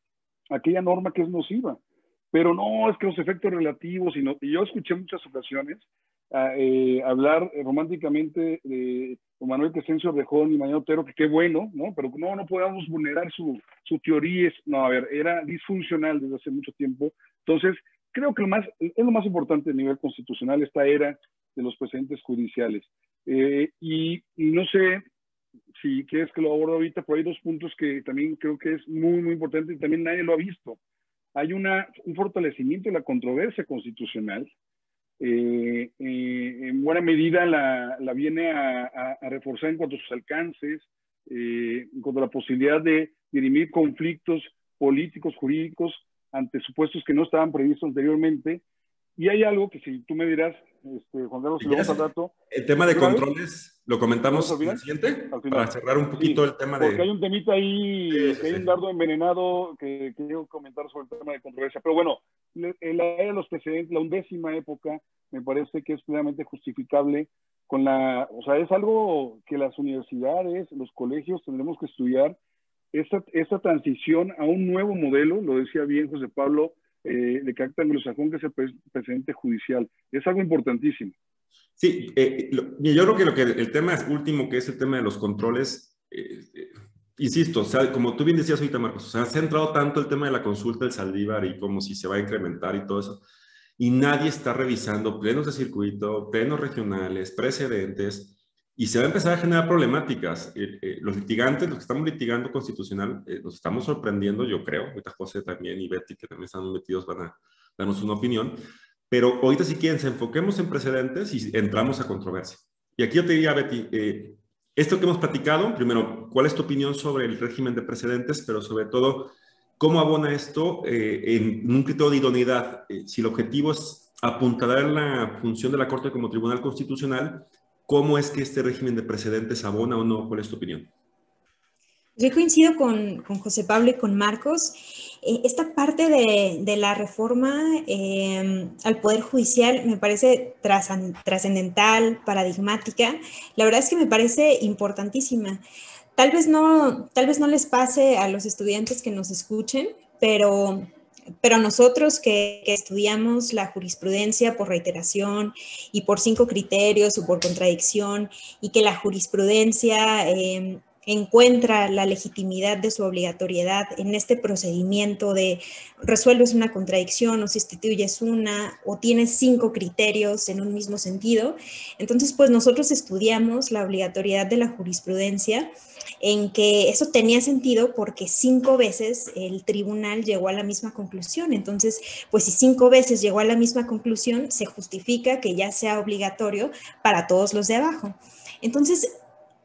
aquella norma que es nociva. Pero no, es que los efectos relativos, y, y yo escuché muchas ocasiones eh, hablar románticamente de Manuel Crescencio Rejón y Manuel Otero, que qué bueno, ¿no? Pero no, no podamos vulnerar su, su teoría. No, a ver, era disfuncional desde hace mucho tiempo. Entonces, creo que lo más, es lo más importante a nivel constitucional esta era de los precedentes judiciales. Eh, y, no sé si quieres que lo aborde ahorita, pero hay dos puntos que también creo que es muy, muy importante y también nadie lo ha visto. Hay una, un fortalecimiento de la controversia constitucional. Eh, eh, en buena medida la, viene a, reforzar en cuanto a sus alcances, en cuanto a la posibilidad de dirimir conflictos políticos, jurídicos, ante supuestos que no estaban previstos anteriormente. Y hay algo que si tú me dirás, este, Juan Carlos, si al rato. El tema de controles, ¿lo comentamos en el siguiente? Para cerrar un poquito el tema de. Porque hay un temita ahí, hay un dardo envenenado que, quiero comentar sobre el tema de controversia. Pero bueno, en la era de los precedentes, la undécima época, me parece que es plenamente justificable con la. O sea, es algo que las universidades, los colegios tendremos que estudiar. Esta, esta transición a un nuevo modelo, lo decía bien José Pablo, eh, de carácter anglosajón, que es el precedente judicial. Es algo importantísimo. Sí, eh, yo creo que, lo que el tema último, que es el tema de los controles, eh, insisto, o sea, como tú bien decías ahorita, Marcos, se ha entrado tanto el tema de la consulta del Saldívar y como si se va a incrementar y todo eso, y nadie está revisando plenos de circuito, plenos regionales, precedentes, y se va a empezar a generar problemáticas. Eh, eh, los litigantes, los que estamos litigando constitucional, eh, nos estamos sorprendiendo, yo creo. Ahorita José también y Betty, que también están metidos, van a darnos una opinión. Pero ahorita, si quieren, se enfoquemos en precedentes y entramos a controversia. Y aquí yo te diría, Betty, esto que hemos platicado, primero, ¿cuál es tu opinión sobre el régimen de precedentes? Pero sobre todo, ¿cómo abona esto en un criterio de idoneidad? si el objetivo es apuntalar la función de la Corte como Tribunal Constitucional, ¿Cómo es que este régimen de precedentes abona o no? ¿Cuál es tu opinión? Yo coincido con, con José Pablo y con Marcos. Eh, esta parte de, de la reforma eh, al Poder Judicial me parece trascendental, paradigmática. La verdad es que me parece importantísima. Tal vez, no, tal vez no les pase a los estudiantes que nos escuchen, pero pero nosotros que, estudiamos la jurisprudencia por reiteración y por cinco criterios o por contradicción y que la jurisprudencia em, encuentra la legitimidad de su obligatoriedad en este procedimiento de resuelves una contradicción o sustituyes una o tienes cinco criterios en un mismo sentido. Entonces, pues nosotros estudiamos la obligatoriedad de la jurisprudencia en que eso tenía sentido porque cinco veces el tribunal llegó a la misma conclusión. Entonces, pues si cinco veces llegó a la misma conclusión, se justifica que ya sea obligatorio para todos los de abajo. Entonces,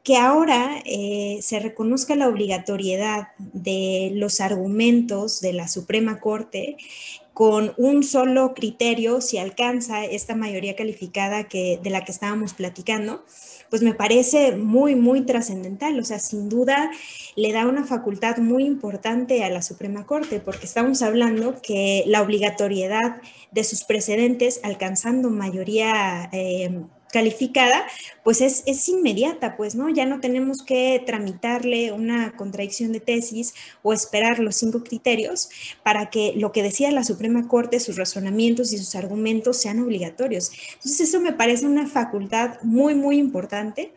que ahora eh, se reconozca la obligatoriedad de los argumentos de la Suprema Corte con un solo criterio, si alcanza esta mayoría calificada que, de la que estábamos platicando, pues me parece muy, muy trascendental. O sea, sin duda le da una facultad muy importante a la Suprema Corte, porque estamos hablando que la obligatoriedad de sus precedentes alcanzando mayoría eh, calificada, pues es, es, inmediata, pues, ¿no? Ya no tenemos que tramitarle una contradicción de tesis o esperar los cinco criterios para que lo que decía la Suprema Corte, sus razonamientos y sus argumentos sean obligatorios. Entonces, eso me parece una facultad muy, muy importante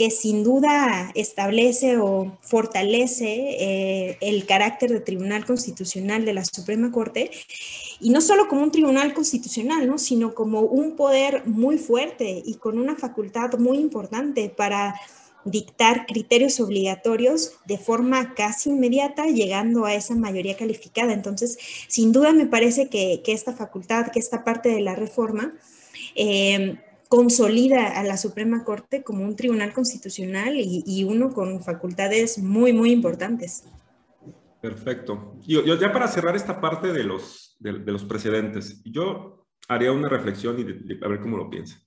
que sin duda establece o fortalece eh, el carácter de Tribunal Constitucional de la Suprema Corte, y no solo como un tribunal constitucional, ¿no? sino como un poder muy fuerte y con una facultad muy importante para dictar criterios obligatorios de forma casi inmediata, llegando a esa mayoría calificada. Entonces, sin duda me parece que, esta facultad, que esta parte de la reforma, eh, consolida a la Suprema Corte como un tribunal constitucional y, uno con facultades muy, muy importantes. Perfecto. Yo, ya para cerrar esta parte de los, de, los precedentes, yo haría una reflexión y a ver cómo lo piensa.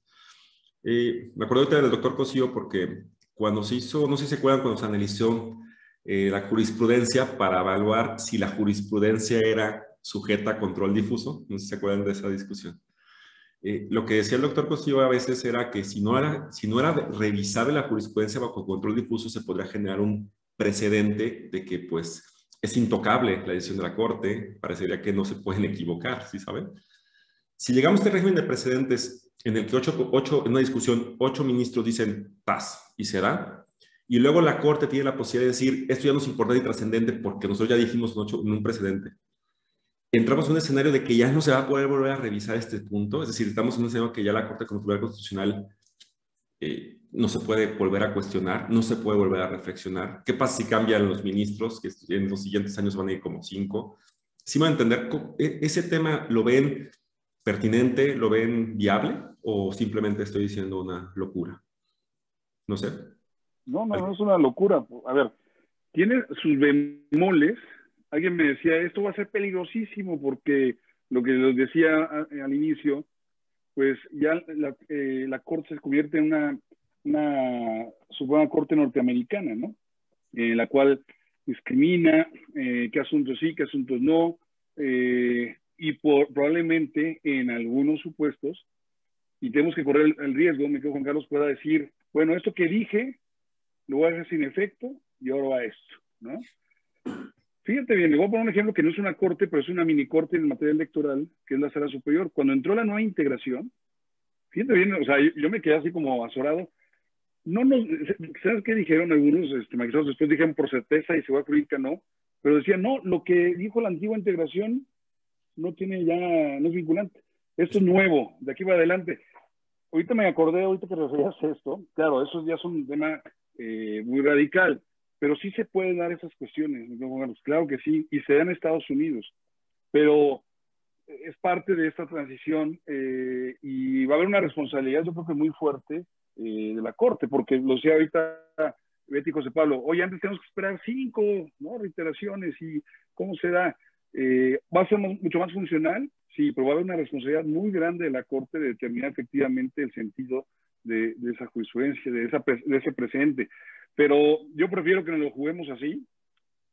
Eh, me acuerdo ahorita del doctor Cosío porque cuando se hizo, no sé si se acuerdan, cuando se analizó eh, la jurisprudencia para evaluar si la jurisprudencia era sujeta a control difuso, no sé si se acuerdan de esa discusión. Eh, lo que decía el doctor Costillo a veces era que si no era, si revisable la jurisprudencia bajo control difuso, se podría generar un precedente de que pues es intocable la decisión de la Corte, parecería que no se pueden equivocar, ¿sí saben? Si llegamos a este régimen de precedentes, en el que ocho, ocho, en una discusión, ocho ministros dicen paz y se y luego la Corte tiene la posibilidad de decir, esto ya no es importante y trascendente porque nosotros ya dijimos en un precedente. Entramos en un escenario de que ya no se va a poder volver a revisar este punto, es decir, estamos en un escenario que ya la Corte Constitucional eh, no se puede volver a cuestionar, no se puede volver a reflexionar. ¿Qué pasa si cambian los ministros, que en los siguientes años van a ir como cinco? Si van a entender, e, ¿ese tema lo ven pertinente, lo ven viable o simplemente estoy diciendo una locura? No sé. No, no, no es una locura. A ver, tiene sus bemoles. Alguien me decía, esto va a ser peligrosísimo porque lo que les decía al inicio, pues ya la, eh, la Corte se convierte en una, una suprema Corte norteamericana, ¿no? En la cual discrimina eh, qué asuntos sí, qué asuntos no, eh, y por, probablemente en algunos supuestos, y tenemos que correr el, riesgo, me quedo Juan Carlos pueda decir, bueno, esto que dije lo voy a dejar sin efecto y ahora va esto, ¿no? Fíjate bien, le voy a poner un ejemplo que no es una corte, pero es una mini corte en materia electoral, que es la sala superior. Cuando entró la nueva integración, fíjate bien, o sea, yo, me quedé así como azorado. No nos, ¿sabes qué dijeron algunos este, magistrados? Después dijeron por certeza y se va a que no, pero decían, no, lo que dijo la antigua integración no tiene ya, no es vinculante. Esto es nuevo, de aquí va adelante. Ahorita me acordé, ahorita que referías esto, claro, eso ya es un tema eh, muy radical, pero sí se pueden dar esas cuestiones, claro que sí, y se da en Estados Unidos, pero es parte de esta transición eh, y va a haber una responsabilidad, yo creo que muy fuerte eh, de la Corte, porque lo decía ahorita Betty José Pablo, oye, antes tenemos que esperar cinco ¿no? reiteraciones y cómo se da. ¿Va a ser mucho más funcional? Sí, pero va a haber una responsabilidad muy grande de la Corte de determinar efectivamente el sentido de, esa jurisprudencia, de, esa, de ese presente. Pero yo prefiero que nos lo juguemos así,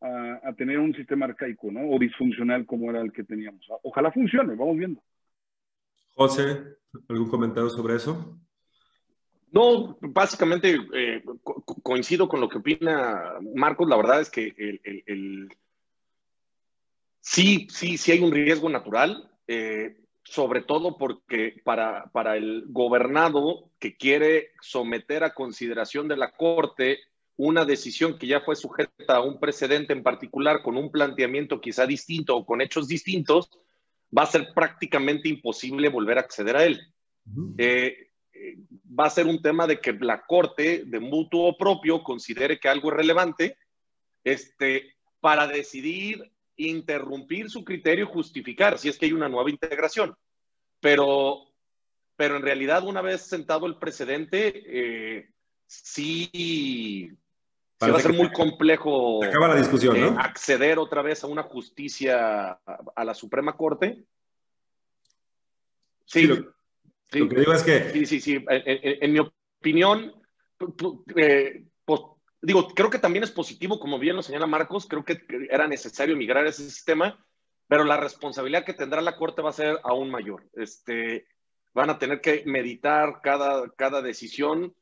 a, tener un sistema arcaico, ¿no? O disfuncional como era el que teníamos. Ojalá funcione, vamos viendo. José, ¿algún comentario sobre eso? No, básicamente eh, coincido con lo que opina Marcos. La verdad es que el, sí, sí, sí hay un riesgo natural. Eh, sobre todo porque para, para el gobernado que quiere someter a consideración de la Corte una decisión que ya fue sujeta a un precedente en particular con un planteamiento quizá distinto o con hechos distintos, va a ser prácticamente imposible volver a acceder a él. Eh, eh, va a ser un tema de que la Corte de mutuo propio considere que algo es relevante este, para decidir interrumpir su criterio y justificar si es que hay una nueva integración. Pero, pero en realidad, una vez sentado el precedente, eh, sí, va a ser muy complejo acaba la discusión, ¿no? Eh, acceder otra vez a una justicia a, la Suprema Corte. Sí, lo, que digo es que... Sí, sí, sí. En, mi opinión, eh, pues, digo, creo que también es positivo, como bien lo señala Marcos, creo que era necesario migrar a ese sistema, pero la responsabilidad que tendrá la Corte va a ser aún mayor. Este, van a tener que meditar cada, cada decisión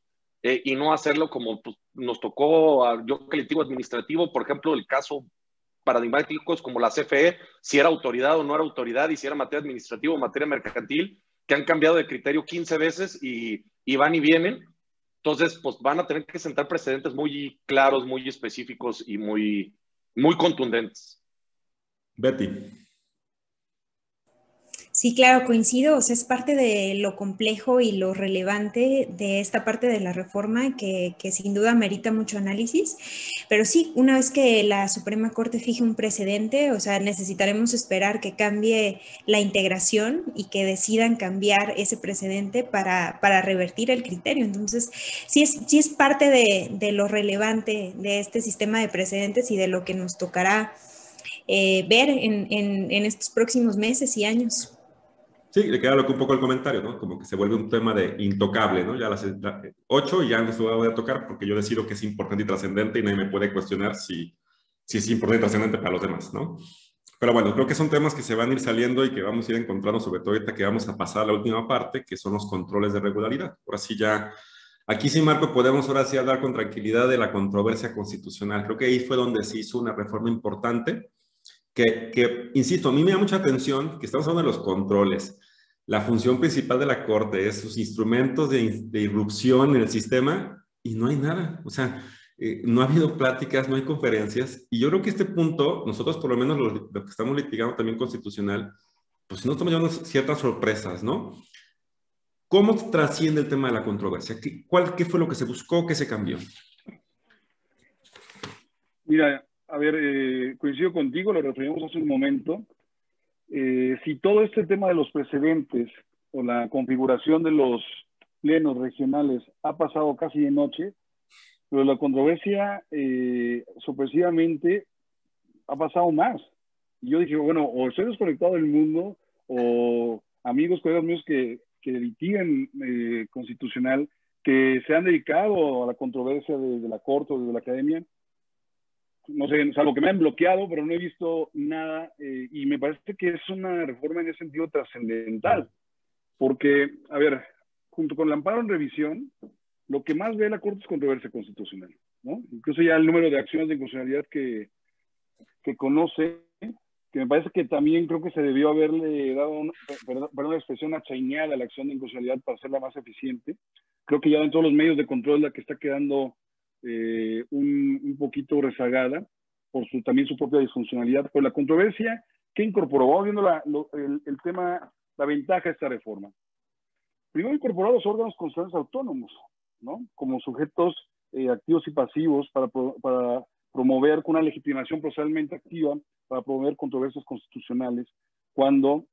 eh, y no hacerlo como pues, nos tocó, a, yo que le digo administrativo, por ejemplo, el caso paradigmáticos como la CFE, si era autoridad o no era autoridad, y si era materia administrativa o materia mercantil, que han cambiado de criterio 15 veces y, y van y vienen. Entonces, pues van a tener que sentar precedentes muy claros, muy específicos y muy, muy contundentes. Betty. Sí, claro, coincido, o sea, es parte de lo complejo y lo relevante de esta parte de la reforma que, sin duda merita mucho análisis, pero sí, una vez que la Suprema Corte fije un precedente, o sea, necesitaremos esperar que cambie la integración y que decidan cambiar ese precedente para, revertir el criterio. Entonces, sí es, sí es parte de, de lo relevante de este sistema de precedentes y de lo que nos tocará eh, ver en, en estos próximos meses y años. Sí, le queda un poco el comentario, ¿no? Como que se vuelve un tema de intocable, ¿no? Ya las ocho y ya no se va a poder tocar porque yo decido que es importante y trascendente y nadie me puede cuestionar si, si es importante y trascendente para los demás, ¿no? Pero bueno, creo que son temas que se van a ir saliendo y que vamos a ir encontrando, sobre todo ahorita que vamos a pasar a la última parte, que son los controles de regularidad. Ahora sí ya, aquí sí, Marco, podemos ahora sí hablar con tranquilidad de la controversia constitucional. Creo que ahí fue donde se hizo una reforma importante que, insisto, a mí me da mucha atención que estamos hablando de los controles, la función principal de la Corte es sus instrumentos de, irrupción en el sistema y no hay nada. O sea, eh, no ha habido pláticas, no hay conferencias. Y yo creo que este punto, nosotros por lo menos lo, que estamos litigando también constitucional, pues no estamos llevando ciertas sorpresas, ¿no? ¿Cómo trasciende el tema de la controversia? ¿Qué, cuál, ¿Qué fue lo que se buscó? ¿Qué se cambió? Mira, a ver, eh, coincido contigo, lo referimos hace un momento. Eh, si todo este tema de los precedentes o la configuración de los plenos regionales ha pasado casi de noche, pero la controversia eh, sorpresivamente ha pasado más. Y yo dije, bueno, o estoy desconectado del mundo, o amigos, colegas míos que, que litigan eh, constitucional, que se han dedicado a la controversia de, de la Corte o de la Academia, no sé, salvo que me han bloqueado, pero no he visto nada eh, y me parece que es una reforma en ese sentido trascendental, porque, a ver, junto con el amparo en revisión, lo que más ve la Corte es controversia constitucional, ¿no? Incluso ya el número de acciones de inconstitucionalidad que, que conoce, que me parece que también creo que se debió haberle dado, una, perdón, perdón, expresión, achaineada a la acción de inconstitucionalidad para hacerla más eficiente. Creo que ya en todos los medios de control la que está quedando eh, un, poquito rezagada por su, también su propia disfuncionalidad. Por la controversia que incorporó, vamos viendo la, lo, el, tema, la ventaja de esta reforma. Primero incorporó los órganos constitucionales autónomos, ¿no? Como sujetos eh, activos y pasivos para, para promover con una legitimación proceduralmente activa, para promover controversias constitucionales, cuando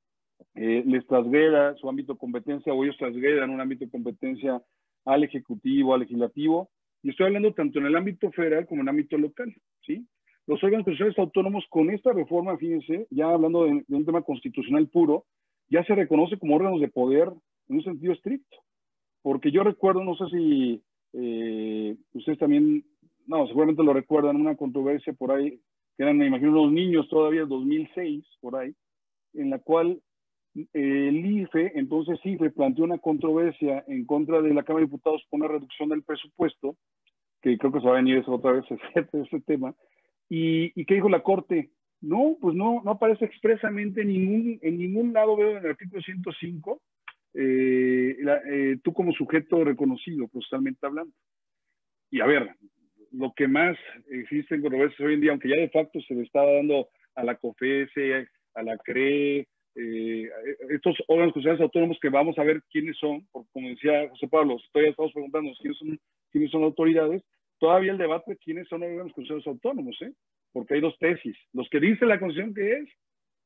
eh, les trasgreda su ámbito de competencia o ellos trasgredan un ámbito de competencia al Ejecutivo, al Legislativo, y estoy hablando tanto en el ámbito federal como en el ámbito local, ¿sí? Los órganos constitucionales autónomos con esta reforma, fíjense, ya hablando de, un tema constitucional puro, ya se reconoce como órganos de poder en un sentido estricto. Porque yo recuerdo, no sé si eh, ustedes también, no, seguramente lo recuerdan, una controversia por ahí, que eran, me imagino, unos niños todavía, 2006, por ahí, en la cual el IFE, entonces IFE planteó una controversia en contra de la Cámara de Diputados por una reducción del presupuesto, que creo que se va a venir eso otra vez ese, ese tema, y, y ¿qué dijo la Corte? No, pues no, no aparece expresamente en ningún, en ningún lado, veo en el artículo 105, eh, la, eh, tú como sujeto reconocido, processalmente hablando. Y a ver, lo que más existe en controversias hoy en día, aunque ya de facto se le estaba dando a la COFESE, a la CRE, eh, estos órganos constitucionales autónomos que vamos a ver quiénes son, porque como decía José Pablo, todavía estamos preguntando quiénes son, quiénes son autoridades, todavía el debate de quiénes son órganos constitucionales autónomos, ¿eh? porque hay dos tesis, los que dice la Constitución que es,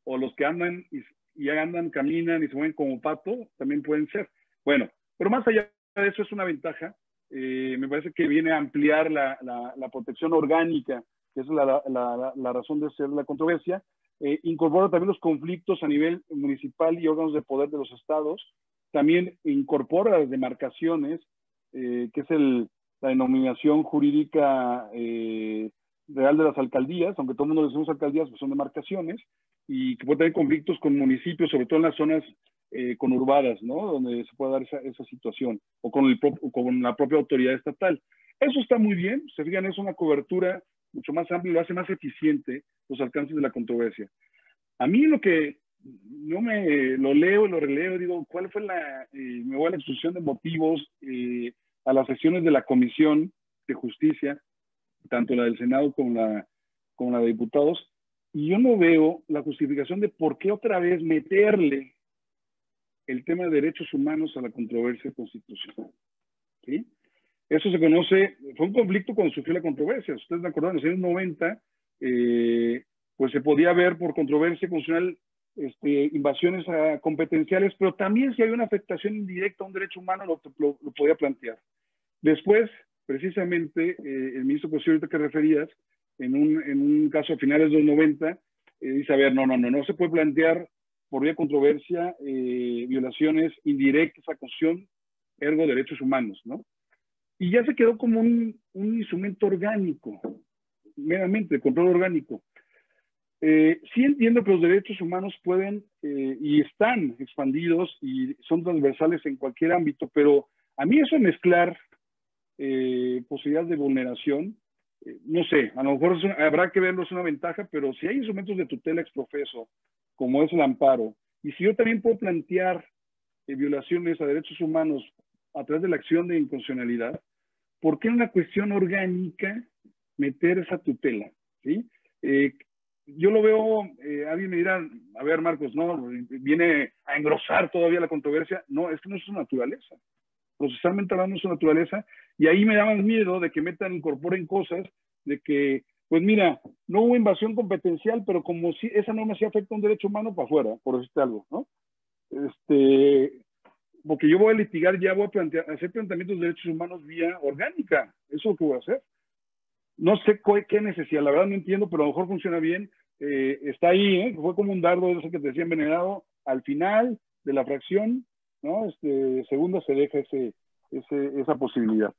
o los que andan y, y andan, caminan y se mueven como pato, también pueden ser. Bueno, pero más allá de eso es una ventaja, eh, me parece que viene a ampliar la, la, protección orgánica, que es la, la, razón de ser la controversia, eh, incorpora también los conflictos a nivel municipal y órganos de poder de los estados, también incorpora las demarcaciones, eh, que es el, la denominación jurídica eh, real de las alcaldías, aunque todo el mundo le decimos alcaldías, pues son demarcaciones, y que puede tener conflictos con municipios, sobre todo en las zonas eh, conurbadas, ¿no? Donde se puede dar esa, esa situación, o con, el o con la propia autoridad estatal. Eso está muy bien, se fijan, es una cobertura mucho más amplia lo hace más eficiente los alcances de la controversia. A mí lo que no me lo leo y lo releo, digo, ¿cuál fue la, eh, me voy a la exposición de motivos eh, a las sesiones de la Comisión de Justicia, tanto la del Senado como la, de diputados, y yo no veo la justificación de por qué otra vez meterle el tema de derechos humanos a la controversia constitucional. ¿sí? Eso se conoce, fue un conflicto cuando surgió la controversia. Ustedes me acuerdan, en los años 90, eh, pues se podía ver por controversia constitucional este, invasiones a competenciales, pero también si hay una afectación indirecta a un derecho humano lo, lo, lo podía plantear. Después, precisamente, eh, el ministro Posterior que referías, en un, en un caso a finales de los 90, eh, dice, a ver, no, no, no, no se puede plantear por vía controversia eh, violaciones indirectas a Constitución, ergo derechos humanos, ¿no? Y ya se quedó como un, un instrumento orgánico, meramente, de control orgánico. Eh, sí entiendo que los derechos humanos pueden eh, y están expandidos y son transversales en cualquier ámbito, pero a mí eso mezclar eh, posibilidades de vulneración, eh, no sé, a lo mejor habrá que verlo, es una ventaja, pero si hay instrumentos de tutela exprofeso, como es el amparo, y si yo también puedo plantear violaciones a derechos humanos a través de la acción de inconstitucionalidad, ¿por qué en una cuestión orgánica meter esa tutela? ¿sí? Yo lo veo, eh, alguien me dirá, a ver Marcos, no, viene a engrosar todavía la controversia. No, es que no es su naturaleza. Procesalmente hablando es su naturaleza. Y ahí me daban miedo de que metan, incorporen cosas de que, pues mira, no hubo invasión competencial, pero como si esa norma sí afecta a un derecho humano para afuera, por decirte algo, ¿no? Este, porque yo voy a litigar, ya voy a plantear, hacer planteamientos de derechos humanos vía orgánica. Eso es lo que voy a hacer. No sé qué necesidad, la verdad no entiendo, pero a lo mejor funciona bien. Eh, está ahí, ¿eh? fue como un dardo ese que te decía envenenado. Al final de la fracción, ¿no? Este, segunda se deja ese, esa posibilidad.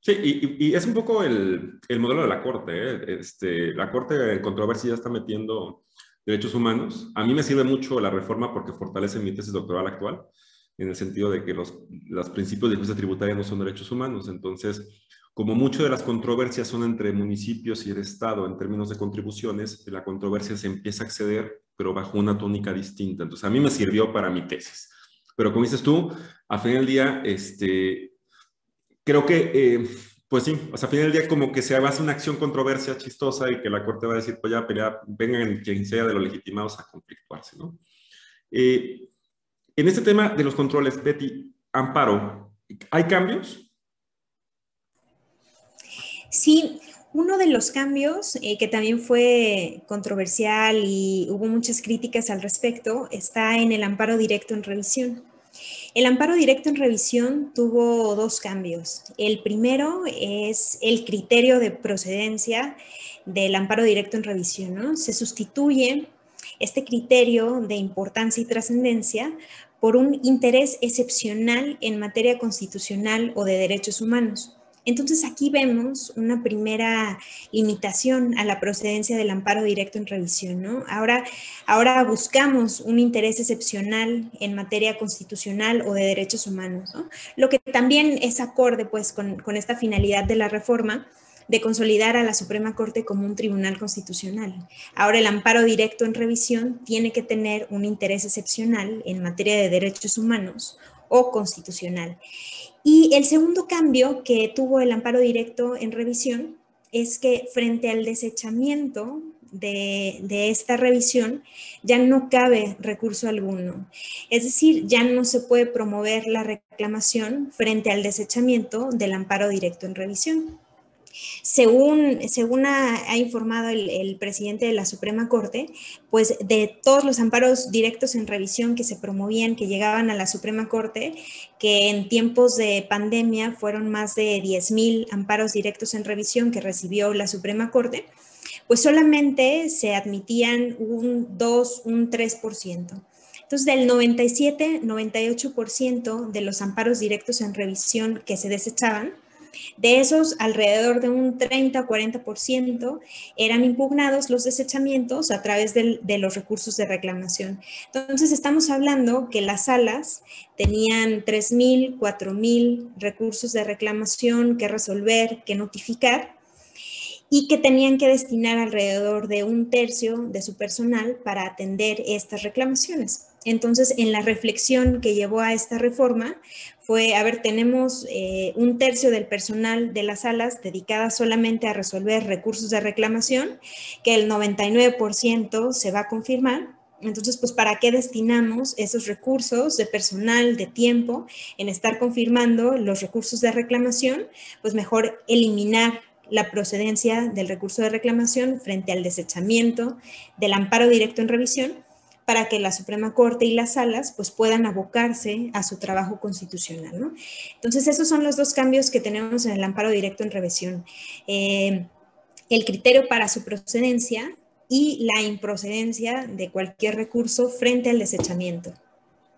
Sí, y, es un poco el, el modelo de la Corte. ¿eh? Este, la Corte en controversia ya está metiendo derechos humanos. A mí me sirve mucho la reforma porque fortalece mi tesis doctoral actual, en el sentido de que los, los principios de justicia tributaria no son derechos humanos. Entonces, como mucho de las controversias son entre municipios y el Estado en términos de contribuciones, la controversia se empieza a acceder, pero bajo una tónica distinta. Entonces, a mí me sirvió para mi tesis. Pero como dices tú, a fin del día, este, creo que, eh, pues sí, o sea, a fin del día como que se hace una acción controversia chistosa y que la Corte va a decir, pues ya, pelea, vengan quien sea de los legitimados a conflictuarse, ¿no? Eh, en este tema de los controles, Betty, Amparo, ¿hay cambios? Sí, uno de los cambios eh, que también fue controversial y hubo muchas críticas al respecto está en el amparo directo en revisión. El amparo directo en revisión tuvo dos cambios. El primero es el criterio de procedencia del amparo directo en revisión. Se sustituye este criterio de importancia y trascendencia por un interés excepcional en materia constitucional o de derechos humanos. Entonces aquí vemos una primera limitación a la procedencia del amparo directo en revisión. ¿no? Ahora, ahora buscamos un interés excepcional en materia constitucional o de derechos humanos, lo que también es acorde pues, con, con esta finalidad de la reforma de consolidar a la Suprema Corte como un tribunal constitucional. Ahora el amparo directo en revisión tiene que tener un interés excepcional en materia de derechos humanos o constitucional. Y el segundo cambio que tuvo el amparo directo en revisión es que frente al desechamiento de, esta revisión ya no cabe recurso alguno. Es decir, ya no se puede promover la reclamación frente al desechamiento del amparo directo en revisión. Según, según ha, informado el, presidente de la Suprema Corte, pues de todos los amparos directos en revisión que se promovían, que llegaban a la Suprema Corte, que en tiempos de pandemia fueron más de 10.000 amparos directos en revisión que recibió la Suprema Corte, pues solamente se admitían un 2, un 3%. Entonces, del 97, 98% de los amparos directos en revisión que se desechaban, de esos, alrededor de un 30 o 40% eran impugnados los desechamientos a través de, los recursos de reclamación. Entonces, estamos hablando que las salas tenían 3.000, 4.000 recursos de reclamación que resolver, que notificar y que tenían que destinar alrededor de un tercio de su personal para atender estas reclamaciones. Entonces, en la reflexión que llevó a esta reforma fue, a ver, tenemos eh, un tercio del personal de las salas dedicada solamente a resolver recursos de reclamación, que el 99% se va a confirmar. Entonces, pues, ¿para qué destinamos esos recursos de personal, de tiempo, en estar confirmando los recursos de reclamación? Pues mejor eliminar la procedencia del recurso de reclamación frente al desechamiento del amparo directo en revisión para que la Suprema Corte y las salas pues puedan abocarse a su trabajo constitucional. ¿no? Entonces, esos son los dos cambios que tenemos en el amparo directo en revisión. Eh, el criterio para su procedencia y la improcedencia de cualquier recurso frente al desechamiento.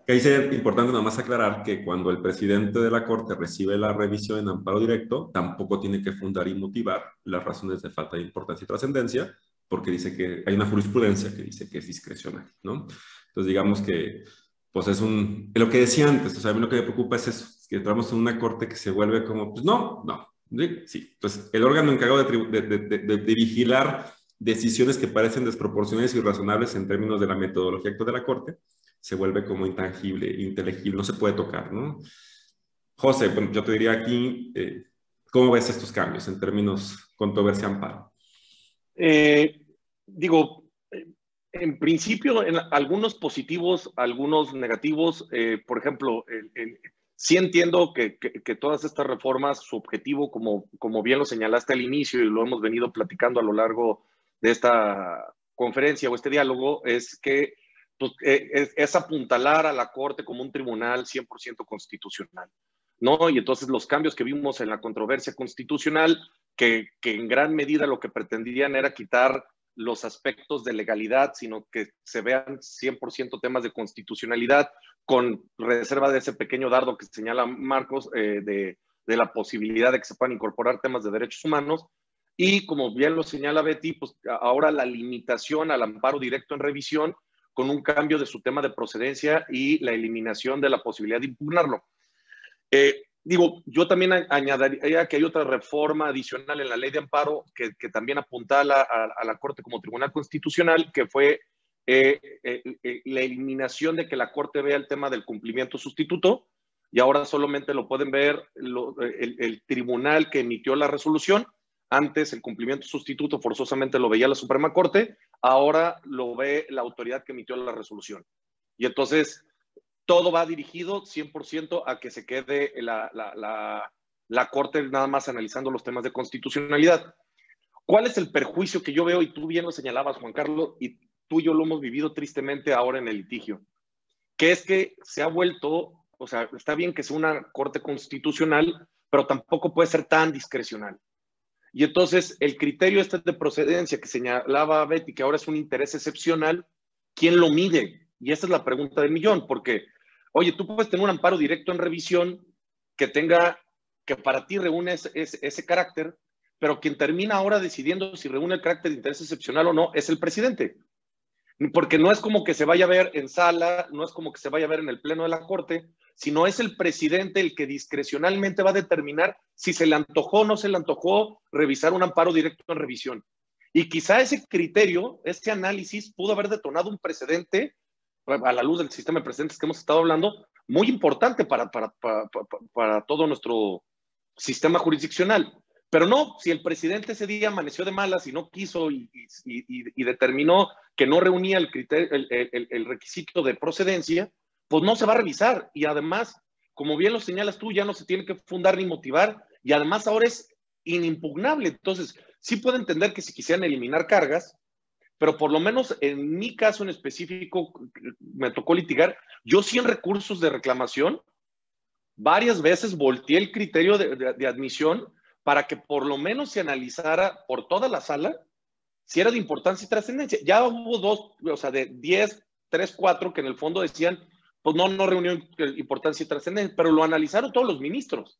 Que ahí sería importante nada más aclarar que cuando el presidente de la Corte recibe la revisión en amparo directo, tampoco tiene que fundar y motivar las razones de falta de importancia y trascendencia, porque dice que hay una jurisprudencia que dice que es discrecional, ¿no? Entonces, digamos que, pues es un, lo que decía antes, o sea, a mí lo que me preocupa es eso, que entramos en una corte que se vuelve como, pues no, no, sí. Entonces, el órgano encargado de, de, de, de vigilar decisiones que parecen desproporcionadas y irrazonables en términos de la metodología actual de la corte, se vuelve como intangible, inteligible, no se puede tocar, ¿no? José, yo te diría aquí, eh, ¿cómo ves estos cambios en términos controversia amparo? Eh, digo, en principio, en algunos positivos, algunos negativos. Eh, por ejemplo, sí entiendo que, todas estas reformas, su objetivo, como, bien lo señalaste al inicio y lo hemos venido platicando a lo largo de esta conferencia o este diálogo, es que pues, eh, es, apuntalar a la Corte como un tribunal 100% constitucional. ¿No? Y entonces los cambios que vimos en la controversia constitucional, que, que en gran medida lo que pretendían era quitar los aspectos de legalidad, sino que se vean 100% temas de constitucionalidad, con reserva de ese pequeño dardo que señala Marcos eh, de, de, la posibilidad de que se puedan incorporar temas de derechos humanos. Y como bien lo señala Betty, pues ahora la limitación al amparo directo en revisión con un cambio de su tema de procedencia y la eliminación de la posibilidad de impugnarlo. Eh, digo, yo también añadiría que hay otra reforma adicional en la ley de amparo que, también apunta a la, Corte como Tribunal Constitucional, que fue eh, eh, la eliminación de que la Corte vea el tema del cumplimiento sustituto y ahora solamente lo pueden ver el, el, tribunal que emitió la resolución. Antes el cumplimiento sustituto forzosamente lo veía la Suprema Corte, ahora lo ve la autoridad que emitió la resolución. Y entonces todo va dirigido 100% a que se quede la, la, Corte nada más analizando los temas de constitucionalidad. ¿Cuál es el perjuicio que yo veo? Y tú bien lo señalabas, Juan Carlos, y tú y yo lo hemos vivido tristemente ahora en el litigio, que es que se ha vuelto, o sea, está bien que sea una Corte constitucional, pero tampoco puede ser tan discrecional. Y entonces el criterio este de procedencia que señalaba Betty, que ahora es un interés excepcional, ¿quién lo mide? Y esa es la pregunta del millón, porque, oye, tú puedes tener un amparo directo en revisión que tenga, que para ti reúne ese, carácter, pero quien termina ahora decidiendo si reúne el carácter de interés excepcional o no es el presidente. Porque no es como que se vaya a ver en sala, no es como que se vaya a ver en el pleno de la corte, sino es el presidente el que discrecionalmente va a determinar si se le antojó o no se le antojó revisar un amparo directo en revisión. Y quizá ese criterio, ese análisis pudo haber detonado un precedente, a la luz del sistema de precedentes que hemos estado hablando, muy importante para, para, para, todo nuestro sistema jurisdiccional. Pero no, si el presidente ese día amaneció de malas y no quiso y, y, determinó que no reunía el, criterio, el, el requisito de procedencia, pues no se va a revisar. Y además, como bien lo señalas tú, ya no se tiene que fundar ni motivar. Y además ahora es inimpugnable. Entonces, sí puedo entender que si quisieran eliminar cargas, pero por lo menos en mi caso en específico me tocó litigar. Yo sí recursos de reclamación, varias veces volteé el criterio de, admisión para que por lo menos se analizara por toda la sala si era de importancia y trascendencia. Ya hubo dos, o sea, de 10, 3, 4 que en el fondo decían, pues no, no reunió importancia y trascendencia, pero lo analizaron todos los ministros.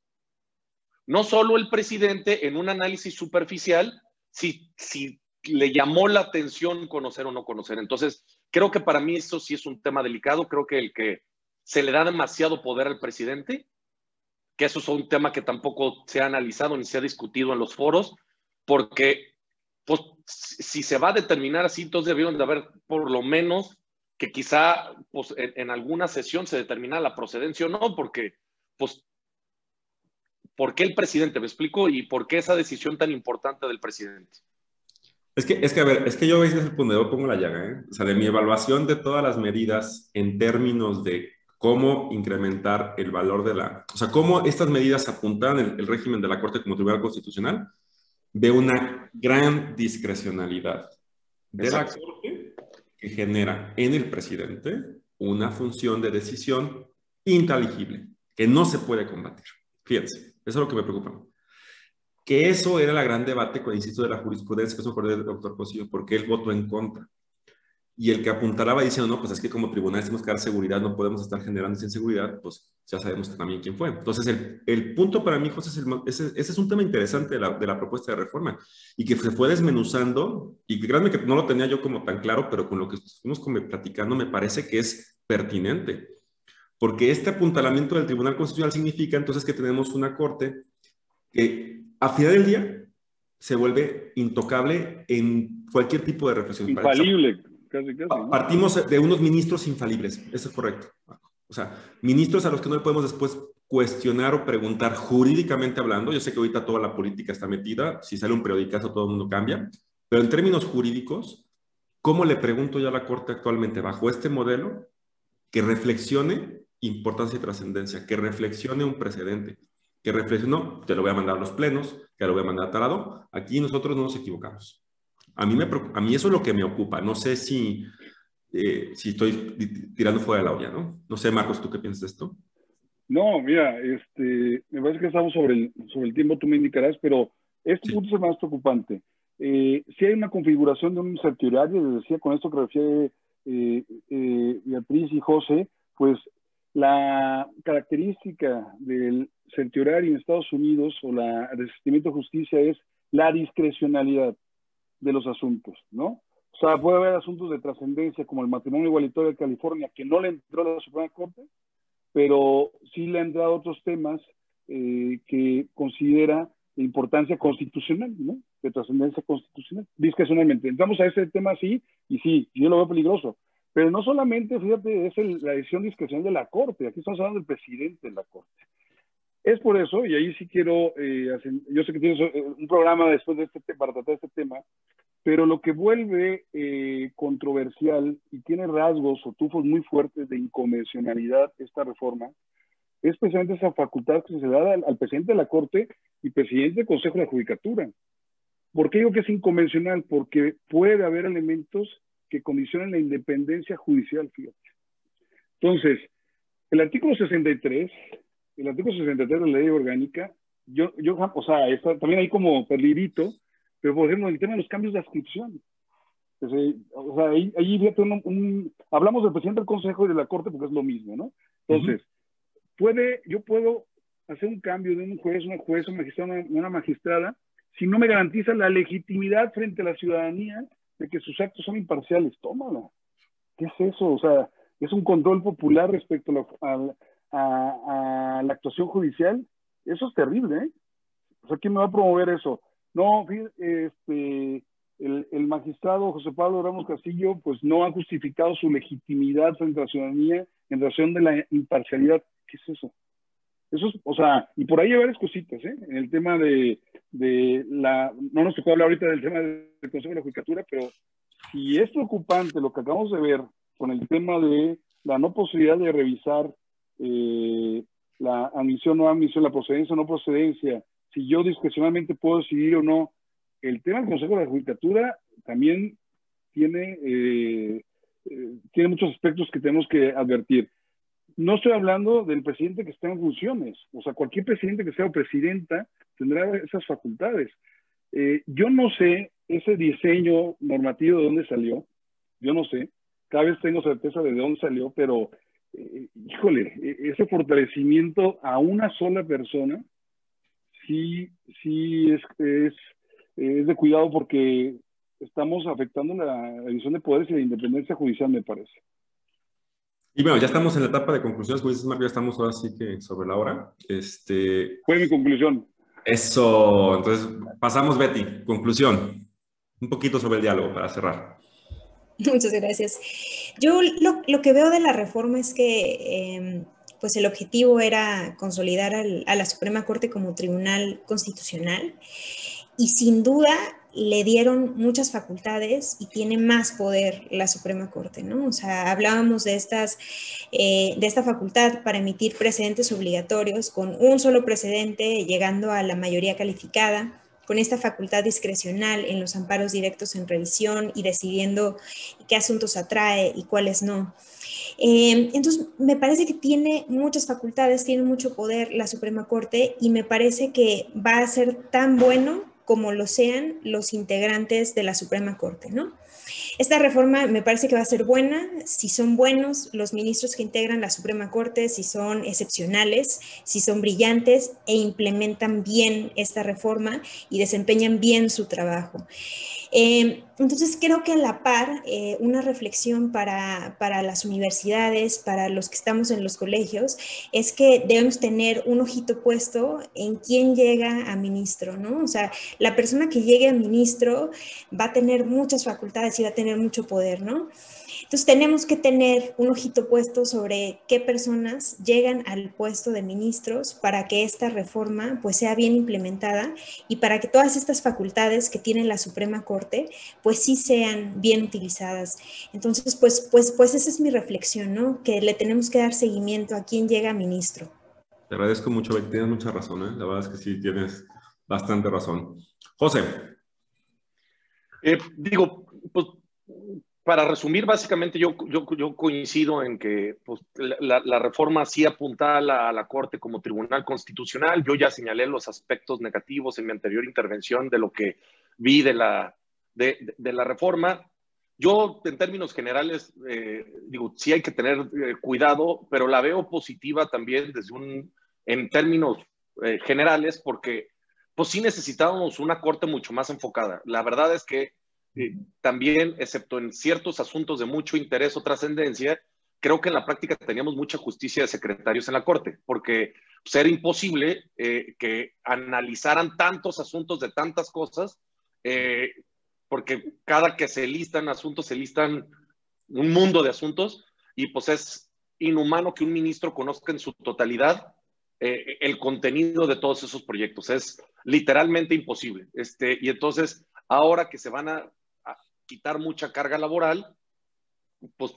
No solo el presidente en un análisis superficial, si, si le llamó la atención conocer o no conocer. Entonces, creo que para mí eso sí es un tema delicado. Creo que el que se le da demasiado poder al presidente, que eso es un tema que tampoco se ha analizado ni se ha discutido en los foros, porque pues, si se va a determinar así, entonces debieron de haber por lo menos que quizá pues, en, alguna sesión se determina la procedencia o no, porque, pues, ¿por qué el presidente? ¿Me explico? ¿Y por qué esa decisión tan importante del presidente? Es que, es que a ver, es que yo veis desde el punto pongo la llaga, ¿eh? O sea, de mi evaluación de todas las medidas en términos de cómo incrementar el valor de la, o sea, cómo estas medidas apuntan el, el régimen de la Corte como Tribunal Constitucional, de una gran discrecionalidad de la Corte que genera en el presidente una función de decisión inteligible, que no se puede combatir. Fíjense, eso es lo que me preocupa. Que eso era el gran debate, insisto, de la jurisprudencia, que eso fue el doctor Cosillo, porque él votó en contra y el que apuntalaba diciendo, no, pues es que como tribunal tenemos que dar seguridad, no podemos estar generando esa inseguridad, pues ya sabemos también quién fue. Entonces, el, el punto para mí, José, es ese, ese, es un tema interesante de la, de la, propuesta de reforma y que se fue desmenuzando y créanme que no lo tenía yo como tan claro, pero con lo que estuvimos platicando me parece que es pertinente. Porque este apuntalamiento del Tribunal Constitucional significa entonces que tenemos una corte que a final del día se vuelve intocable en cualquier tipo de reflexión. Infalible casi, casi. Partimos de unos ministros infalibles, eso es correcto. O sea, ministros a los que no le podemos después cuestionar o preguntar jurídicamente hablando. Yo sé que ahorita toda la política está metida, si sale un periodicazo todo el mundo cambia, pero en términos jurídicos, ¿cómo le pregunto yo a la Corte actualmente bajo este modelo que reflexione importancia y trascendencia, que reflexione un precedente, que reflexione, no, te lo voy a mandar a los plenos, que lo voy a mandar a talado, aquí nosotros no nos equivocamos. A mí, me, a mí eso es lo que me ocupa, no sé si, eh, si estoy tirando fuera de la olla, ¿no? No sé, Marcos, ¿tú qué piensas de esto? No, mira, este, me parece que estamos sobre el, sobre el tiempo, tú me indicarás, pero este punto es el más preocupante. Eh, si hay una configuración de un certiorario, les decía con esto que refiere eh, Beatriz y José, pues la característica del certiorario en Estados Unidos o la resistimiento de justicia es la discrecionalidad de los asuntos, ¿no? O sea, puede haber asuntos de trascendencia como el matrimonio igualitario de California que no le entró a la Suprema Corte, pero sí le han entrado otros temas eh, que considera de importancia constitucional, ¿no? De trascendencia constitucional, discrecionalmente. Entramos a ese tema así, y sí, yo lo veo peligroso. Pero no solamente, fíjate, es la decisión discrecional de la Corte, aquí estamos hablando del presidente de la Corte. Es por eso, y ahí sí quiero, eh, yo sé que tienes eh, un programa después de este para tratar este tema, pero lo que vuelve eh, controversial y tiene rasgos o tufos muy fuertes de inconvencionalidad esta reforma, es precisamente esa facultad que se da al, presidente de la Corte y presidente del Consejo de la Judicatura. ¿Por qué digo que es inconvencional? Porque puede haber elementos que condicionen la independencia judicial, fíjate. Entonces, el artículo 63, el artículo 63 de la ley orgánica, yo, yo o sea, está también hay como perlirito, pero por ejemplo, el tema de los cambios de adscripción. Pues, eh, o sea, ahí, ahí un, hablamos del presidente del Consejo y de la Corte porque es lo mismo, ¿no? Entonces, puede, yo puedo hacer un cambio de un juez, una juez, un magistrado, una, magistrada, si no me garantiza la legitimidad frente a la ciudadanía de que sus actos son imparciales. Tómala. ¿Qué es eso? O sea, es un control popular respecto a, la actuación judicial. Eso es terrible, ¿eh? O sea, ¿quién me va a promover eso? No, este, el, magistrado José Pablo Ramos Castillo, pues no ha justificado su legitimidad frente a la ciudadanía en relación de la imparcialidad. ¿Qué es eso? Eso es, o sea, y por ahí hay varias cositas, ¿eh? En el tema de, de la, no nos tocó hablar ahorita del tema del Consejo de la Judicatura, pero si es preocupante lo que acabamos de ver con el tema de la no posibilidad de revisar eh, la admisión o no admisión, la procedencia o no procedencia, si yo discrecionalmente puedo decidir o no, el tema del Consejo de la Judicatura también tiene, eh, eh, tiene muchos aspectos que tenemos que advertir no estoy hablando del presidente que está en funciones. O sea, cualquier presidente que sea o presidenta tendrá esas facultades. Eh, yo no sé ese diseño normativo de dónde salió. Yo no sé. Cada vez tengo certeza de dónde salió, pero eh, híjole, e, ese fortalecimiento a una sola persona sí, sí es, es, es de cuidado porque estamos afectando la división de poderes y la independencia judicial, me parece. Y bueno, ya estamos en la etapa de conclusiones, como dices, Marco, ya estamos ahora sí que sobre la hora. Este... Fue mi conclusión. Eso, entonces pasamos, Betty, conclusión. Un poquito sobre el diálogo para cerrar. Muchas gracias. Yo lo, lo que veo de la reforma es que em, pues el objetivo era consolidar al, a la Suprema Corte como tribunal constitucional y sin duda le dieron muchas facultades y tiene más poder la Suprema Corte, ¿no? O sea, hablábamos de, estas, eh, de esta facultad para emitir precedentes obligatorios con un solo precedente llegando a la mayoría calificada, con esta facultad discrecional en los amparos directos en revisión y decidiendo qué asuntos atrae y cuáles no. Eh, entonces, me parece que tiene muchas facultades, tiene mucho poder la Suprema Corte y me parece que va a ser tan bueno como lo sean los integrantes de la Suprema Corte, ¿no? Esta reforma me parece que va a ser buena si son buenos los ministros que integran la Suprema Corte, si son excepcionales, si son brillantes e implementan bien esta reforma y desempeñan bien su trabajo. Eh, entonces creo que a la par, eh, una reflexión para, para, las universidades, para los que estamos en los colegios, es que debemos tener un ojito puesto en quién llega a ministro, ¿no? O sea, la persona que llegue a ministro va a tener muchas facultades y va a tener mucho poder, ¿no? Entonces tenemos que tener un ojito puesto sobre qué personas llegan al puesto de ministros para que esta reforma pues sea bien implementada y para que todas estas facultades que tiene la Suprema Corte pues sí sean bien utilizadas. Entonces pues pues pues esa es mi reflexión, ¿no? Que le tenemos que dar seguimiento a quién llega a ministro. Te agradezco mucho, tienes mucha razón, ¿eh? La verdad es que sí tienes bastante razón. José. Eh, digo, pues para resumir, básicamente yo, yo, yo coincido en que pues, la, la, reforma sí apunta a la, a la, Corte como tribunal constitucional. Yo ya señalé los aspectos negativos en mi anterior intervención de lo que vi de la, de, de la reforma. Yo, en términos generales, eh, digo, sí hay que tener eh, cuidado, pero la veo positiva también desde un, en términos eh, generales, porque pues sí necesitábamos una Corte mucho más enfocada. La verdad es que también, excepto en ciertos asuntos de mucho interés o trascendencia, creo que en la práctica teníamos mucha justicia de secretarios en la Corte, porque pues, era imposible eh, que analizaran tantos asuntos de tantas cosas, eh, porque cada que se listan asuntos, se listan un mundo de asuntos, y pues es inhumano que un ministro conozca en su totalidad eh, el contenido de todos esos proyectos. Es literalmente imposible. Este, y entonces, ahora que se van a quitar mucha carga laboral, pues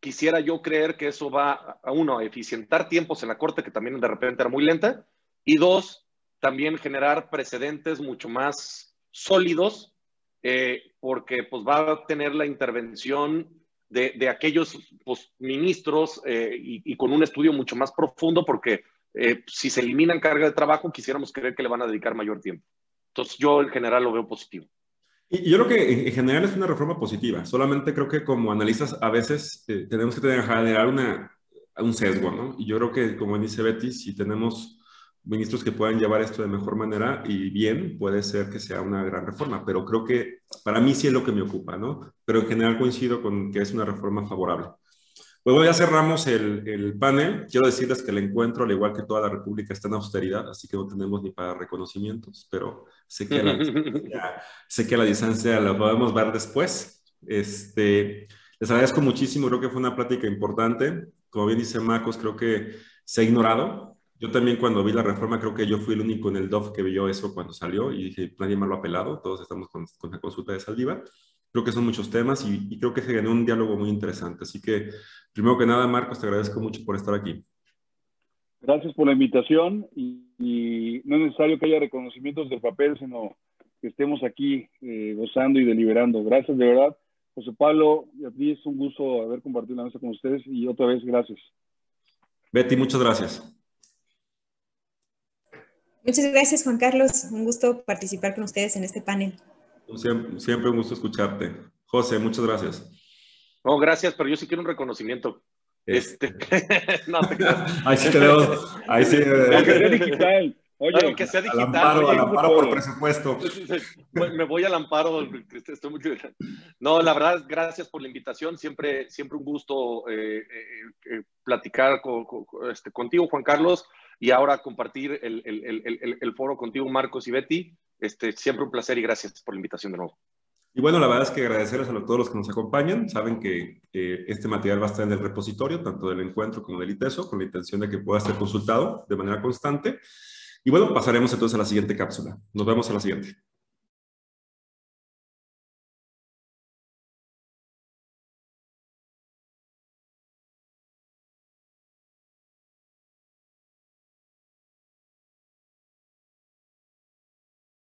quisiera yo creer que eso va a uno a eficientar tiempos en la corte que también de repente era muy lenta y dos también generar precedentes mucho más sólidos eh, porque pues va a tener la intervención de, aquellos pues, ministros eh, y, y, con un estudio mucho más profundo porque eh, si se eliminan carga de trabajo quisiéramos creer que le van a dedicar mayor tiempo. Entonces yo en general lo veo positivo. Y yo creo que en general es una reforma positiva, solamente creo que como analistas a veces eh, tenemos que tener, generar un sesgo, ¿no? Y yo creo que, como dice Betty, si tenemos ministros que puedan llevar esto de mejor manera y bien, puede ser que sea una gran reforma, pero creo que para mí sí es lo que me ocupa, ¿no? Pero en general coincido con que es una reforma favorable. Bueno, ya cerramos el, el, panel. Quiero decirles que el encuentro, al igual que toda la República, está en austeridad, así que no tenemos ni para reconocimientos, pero sé que la distancia, sé que la distancia la podemos ver después. Este, les agradezco muchísimo, creo que fue una plática importante. Como bien dice Marcos, creo que se ha ignorado. Yo también cuando vi la reforma, creo que yo fui el único en el DOF que vio eso cuando salió y dije, nadie más lo ha pelado, todos estamos con, con la consulta de Saldiva. Creo que son muchos temas y, y creo que se ganó un diálogo muy interesante. Así que, primero que nada, Marcos, te agradezco mucho por estar aquí. Gracias por la invitación y, y no es necesario que haya reconocimientos de papel, sino que estemos aquí eh, gozando y deliberando. Gracias de verdad. José Pablo, y a ti es un gusto haber compartido la mesa con ustedes y otra vez gracias. Betty, muchas gracias. Muchas gracias, Juan Carlos. Un gusto participar con ustedes en este panel. Siempre, siempre, un gusto escucharte. José, muchas gracias. No, gracias, pero yo sí quiero un reconocimiento. Este, no, ahí sí tenemos, ahí sí. Aunque sea digital. Oye, aunque sea digital. Al amparo, oye, al amparo por presupuesto. Me voy al amparo. Estoy muy... No, la verdad, gracias por la invitación. Siempre, siempre un gusto eh, eh, platicar con, con, este, contigo, Juan Carlos, y ahora compartir el, el, el, el, foro contigo, Marcos y Betty. Este, siempre un placer y gracias por la invitación de nuevo. Y bueno, la verdad es que agradecerles a todos los que nos acompañan. Saben que este material va a estar en el repositorio, tanto del encuentro como del ITESO, con la intención de que pueda ser consultado de manera constante. Y bueno, pasaremos entonces a la siguiente cápsula. Nos vemos a la siguiente.